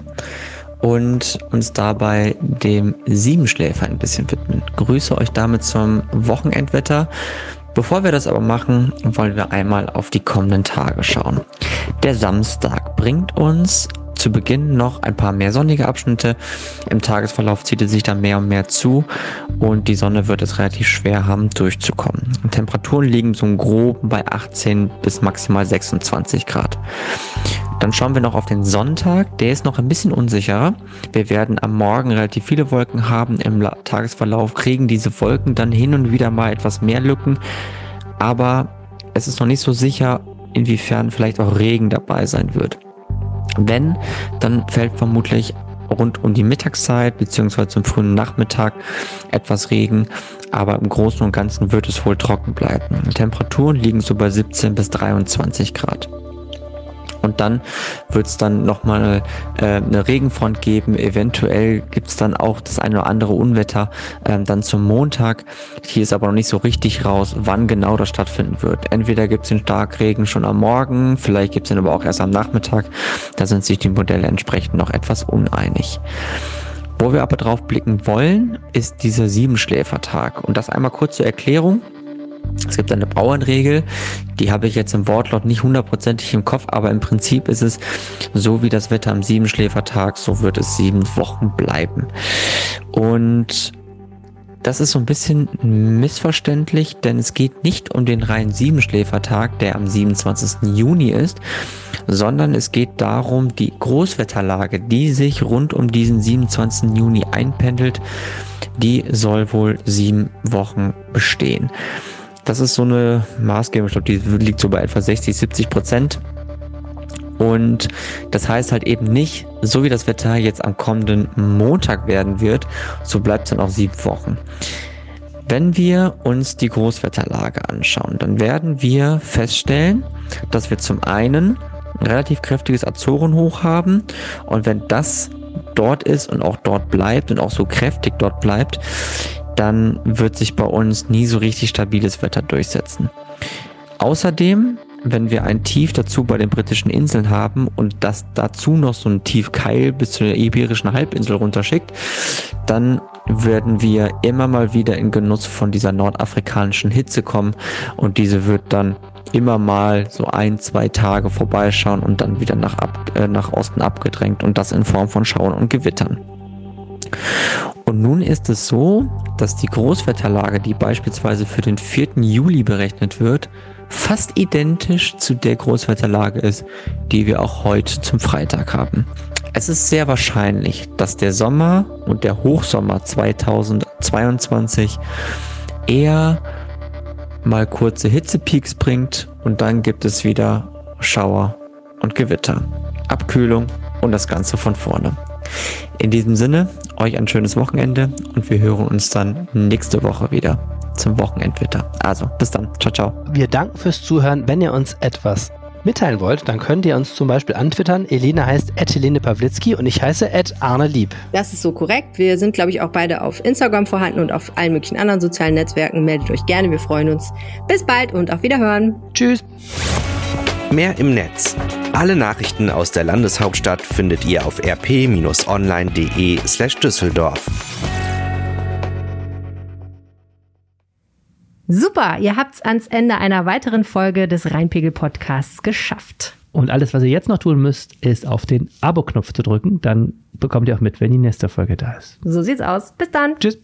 und uns dabei dem Siebenschläfer ein bisschen widmen. Grüße euch damit zum Wochenendwetter. Bevor wir das aber machen, wollen wir einmal auf die kommenden Tage schauen. Der Samstag bringt uns zu Beginn noch ein paar mehr sonnige Abschnitte. Im Tagesverlauf zieht es sich dann mehr und mehr zu und die Sonne wird es relativ schwer haben, durchzukommen. Temperaturen liegen so grob bei 18 bis maximal 26 Grad. Dann schauen wir noch auf den Sonntag. Der ist noch ein bisschen unsicherer. Wir werden am Morgen relativ viele Wolken haben. Im Tagesverlauf kriegen diese Wolken dann hin und wieder mal etwas mehr Lücken. Aber es ist noch nicht so sicher, inwiefern vielleicht auch Regen dabei sein wird. Wenn, dann fällt vermutlich rund um die Mittagszeit bzw. zum frühen Nachmittag etwas Regen, aber im Großen und Ganzen wird es wohl trocken bleiben. Temperaturen liegen so bei 17 bis 23 Grad. Und dann wird es dann nochmal äh, eine Regenfront geben. Eventuell gibt es dann auch das eine oder andere Unwetter äh, dann zum Montag. Hier ist aber noch nicht so richtig raus, wann genau das stattfinden wird. Entweder gibt es den Starkregen schon am Morgen, vielleicht gibt es ihn aber auch erst am Nachmittag. Da sind sich die Modelle entsprechend noch etwas uneinig. Wo wir aber drauf blicken wollen, ist dieser Siebenschläfertag. Und das einmal kurz zur Erklärung. Es gibt eine Bauernregel, die habe ich jetzt im Wortlaut nicht hundertprozentig im Kopf, aber im Prinzip ist es so wie das Wetter am Siebenschläfertag, so wird es sieben Wochen bleiben. Und das ist so ein bisschen missverständlich, denn es geht nicht um den reinen Siebenschläfertag, der am 27. Juni ist, sondern es geht darum, die Großwetterlage, die sich rund um diesen 27. Juni einpendelt, die soll wohl sieben Wochen bestehen. Das ist so eine Maßgebung, ich glaube, die liegt so bei etwa 60, 70 Prozent. Und das heißt halt eben nicht, so wie das Wetter jetzt am kommenden Montag werden wird, so bleibt es dann auch sieben Wochen. Wenn wir uns die Großwetterlage anschauen, dann werden wir feststellen, dass wir zum einen ein relativ kräftiges Azorenhoch haben und wenn das dort ist und auch dort bleibt und auch so kräftig dort bleibt, dann wird sich bei uns nie so richtig stabiles Wetter durchsetzen. Außerdem, wenn wir ein Tief dazu bei den britischen Inseln haben und das dazu noch so ein Tiefkeil bis zu der Iberischen Halbinsel runterschickt, dann werden wir immer mal wieder in Genuss von dieser nordafrikanischen Hitze kommen und diese wird dann immer mal so ein, zwei Tage vorbeischauen und dann wieder nach, ab, äh, nach Osten abgedrängt und das in Form von Schauern und Gewittern. Und nun ist es so, dass die Großwetterlage, die beispielsweise für den 4. Juli berechnet wird, fast identisch zu der Großwetterlage ist, die wir auch heute zum Freitag haben. Es ist sehr wahrscheinlich, dass der Sommer und der Hochsommer 2022 eher mal kurze Hitzepeaks bringt und dann gibt es wieder Schauer und Gewitter, Abkühlung und das Ganze von vorne. In diesem Sinne, euch ein schönes Wochenende und wir hören uns dann nächste Woche wieder zum Wochenendwitter. Also, bis dann. Ciao, ciao. Wir danken fürs Zuhören. Wenn ihr uns etwas mitteilen wollt, dann könnt ihr uns zum Beispiel antwittern. Elena heißt Helene Pawlitzki und ich heiße Arne Lieb. Das ist so korrekt. Wir sind, glaube ich, auch beide auf Instagram vorhanden und auf allen möglichen anderen sozialen Netzwerken. Meldet euch gerne, wir freuen uns. Bis bald und auf Wiederhören. Tschüss. Mehr im Netz. Alle Nachrichten aus der Landeshauptstadt findet ihr auf rp-online.de slash Düsseldorf. Super, ihr habt's ans Ende einer weiteren Folge des Rheinpegel-Podcasts geschafft. Und alles, was ihr jetzt noch tun müsst, ist auf den Abo-Knopf zu drücken. Dann bekommt ihr auch mit, wenn die nächste Folge da ist. So sieht's aus. Bis dann. Tschüss.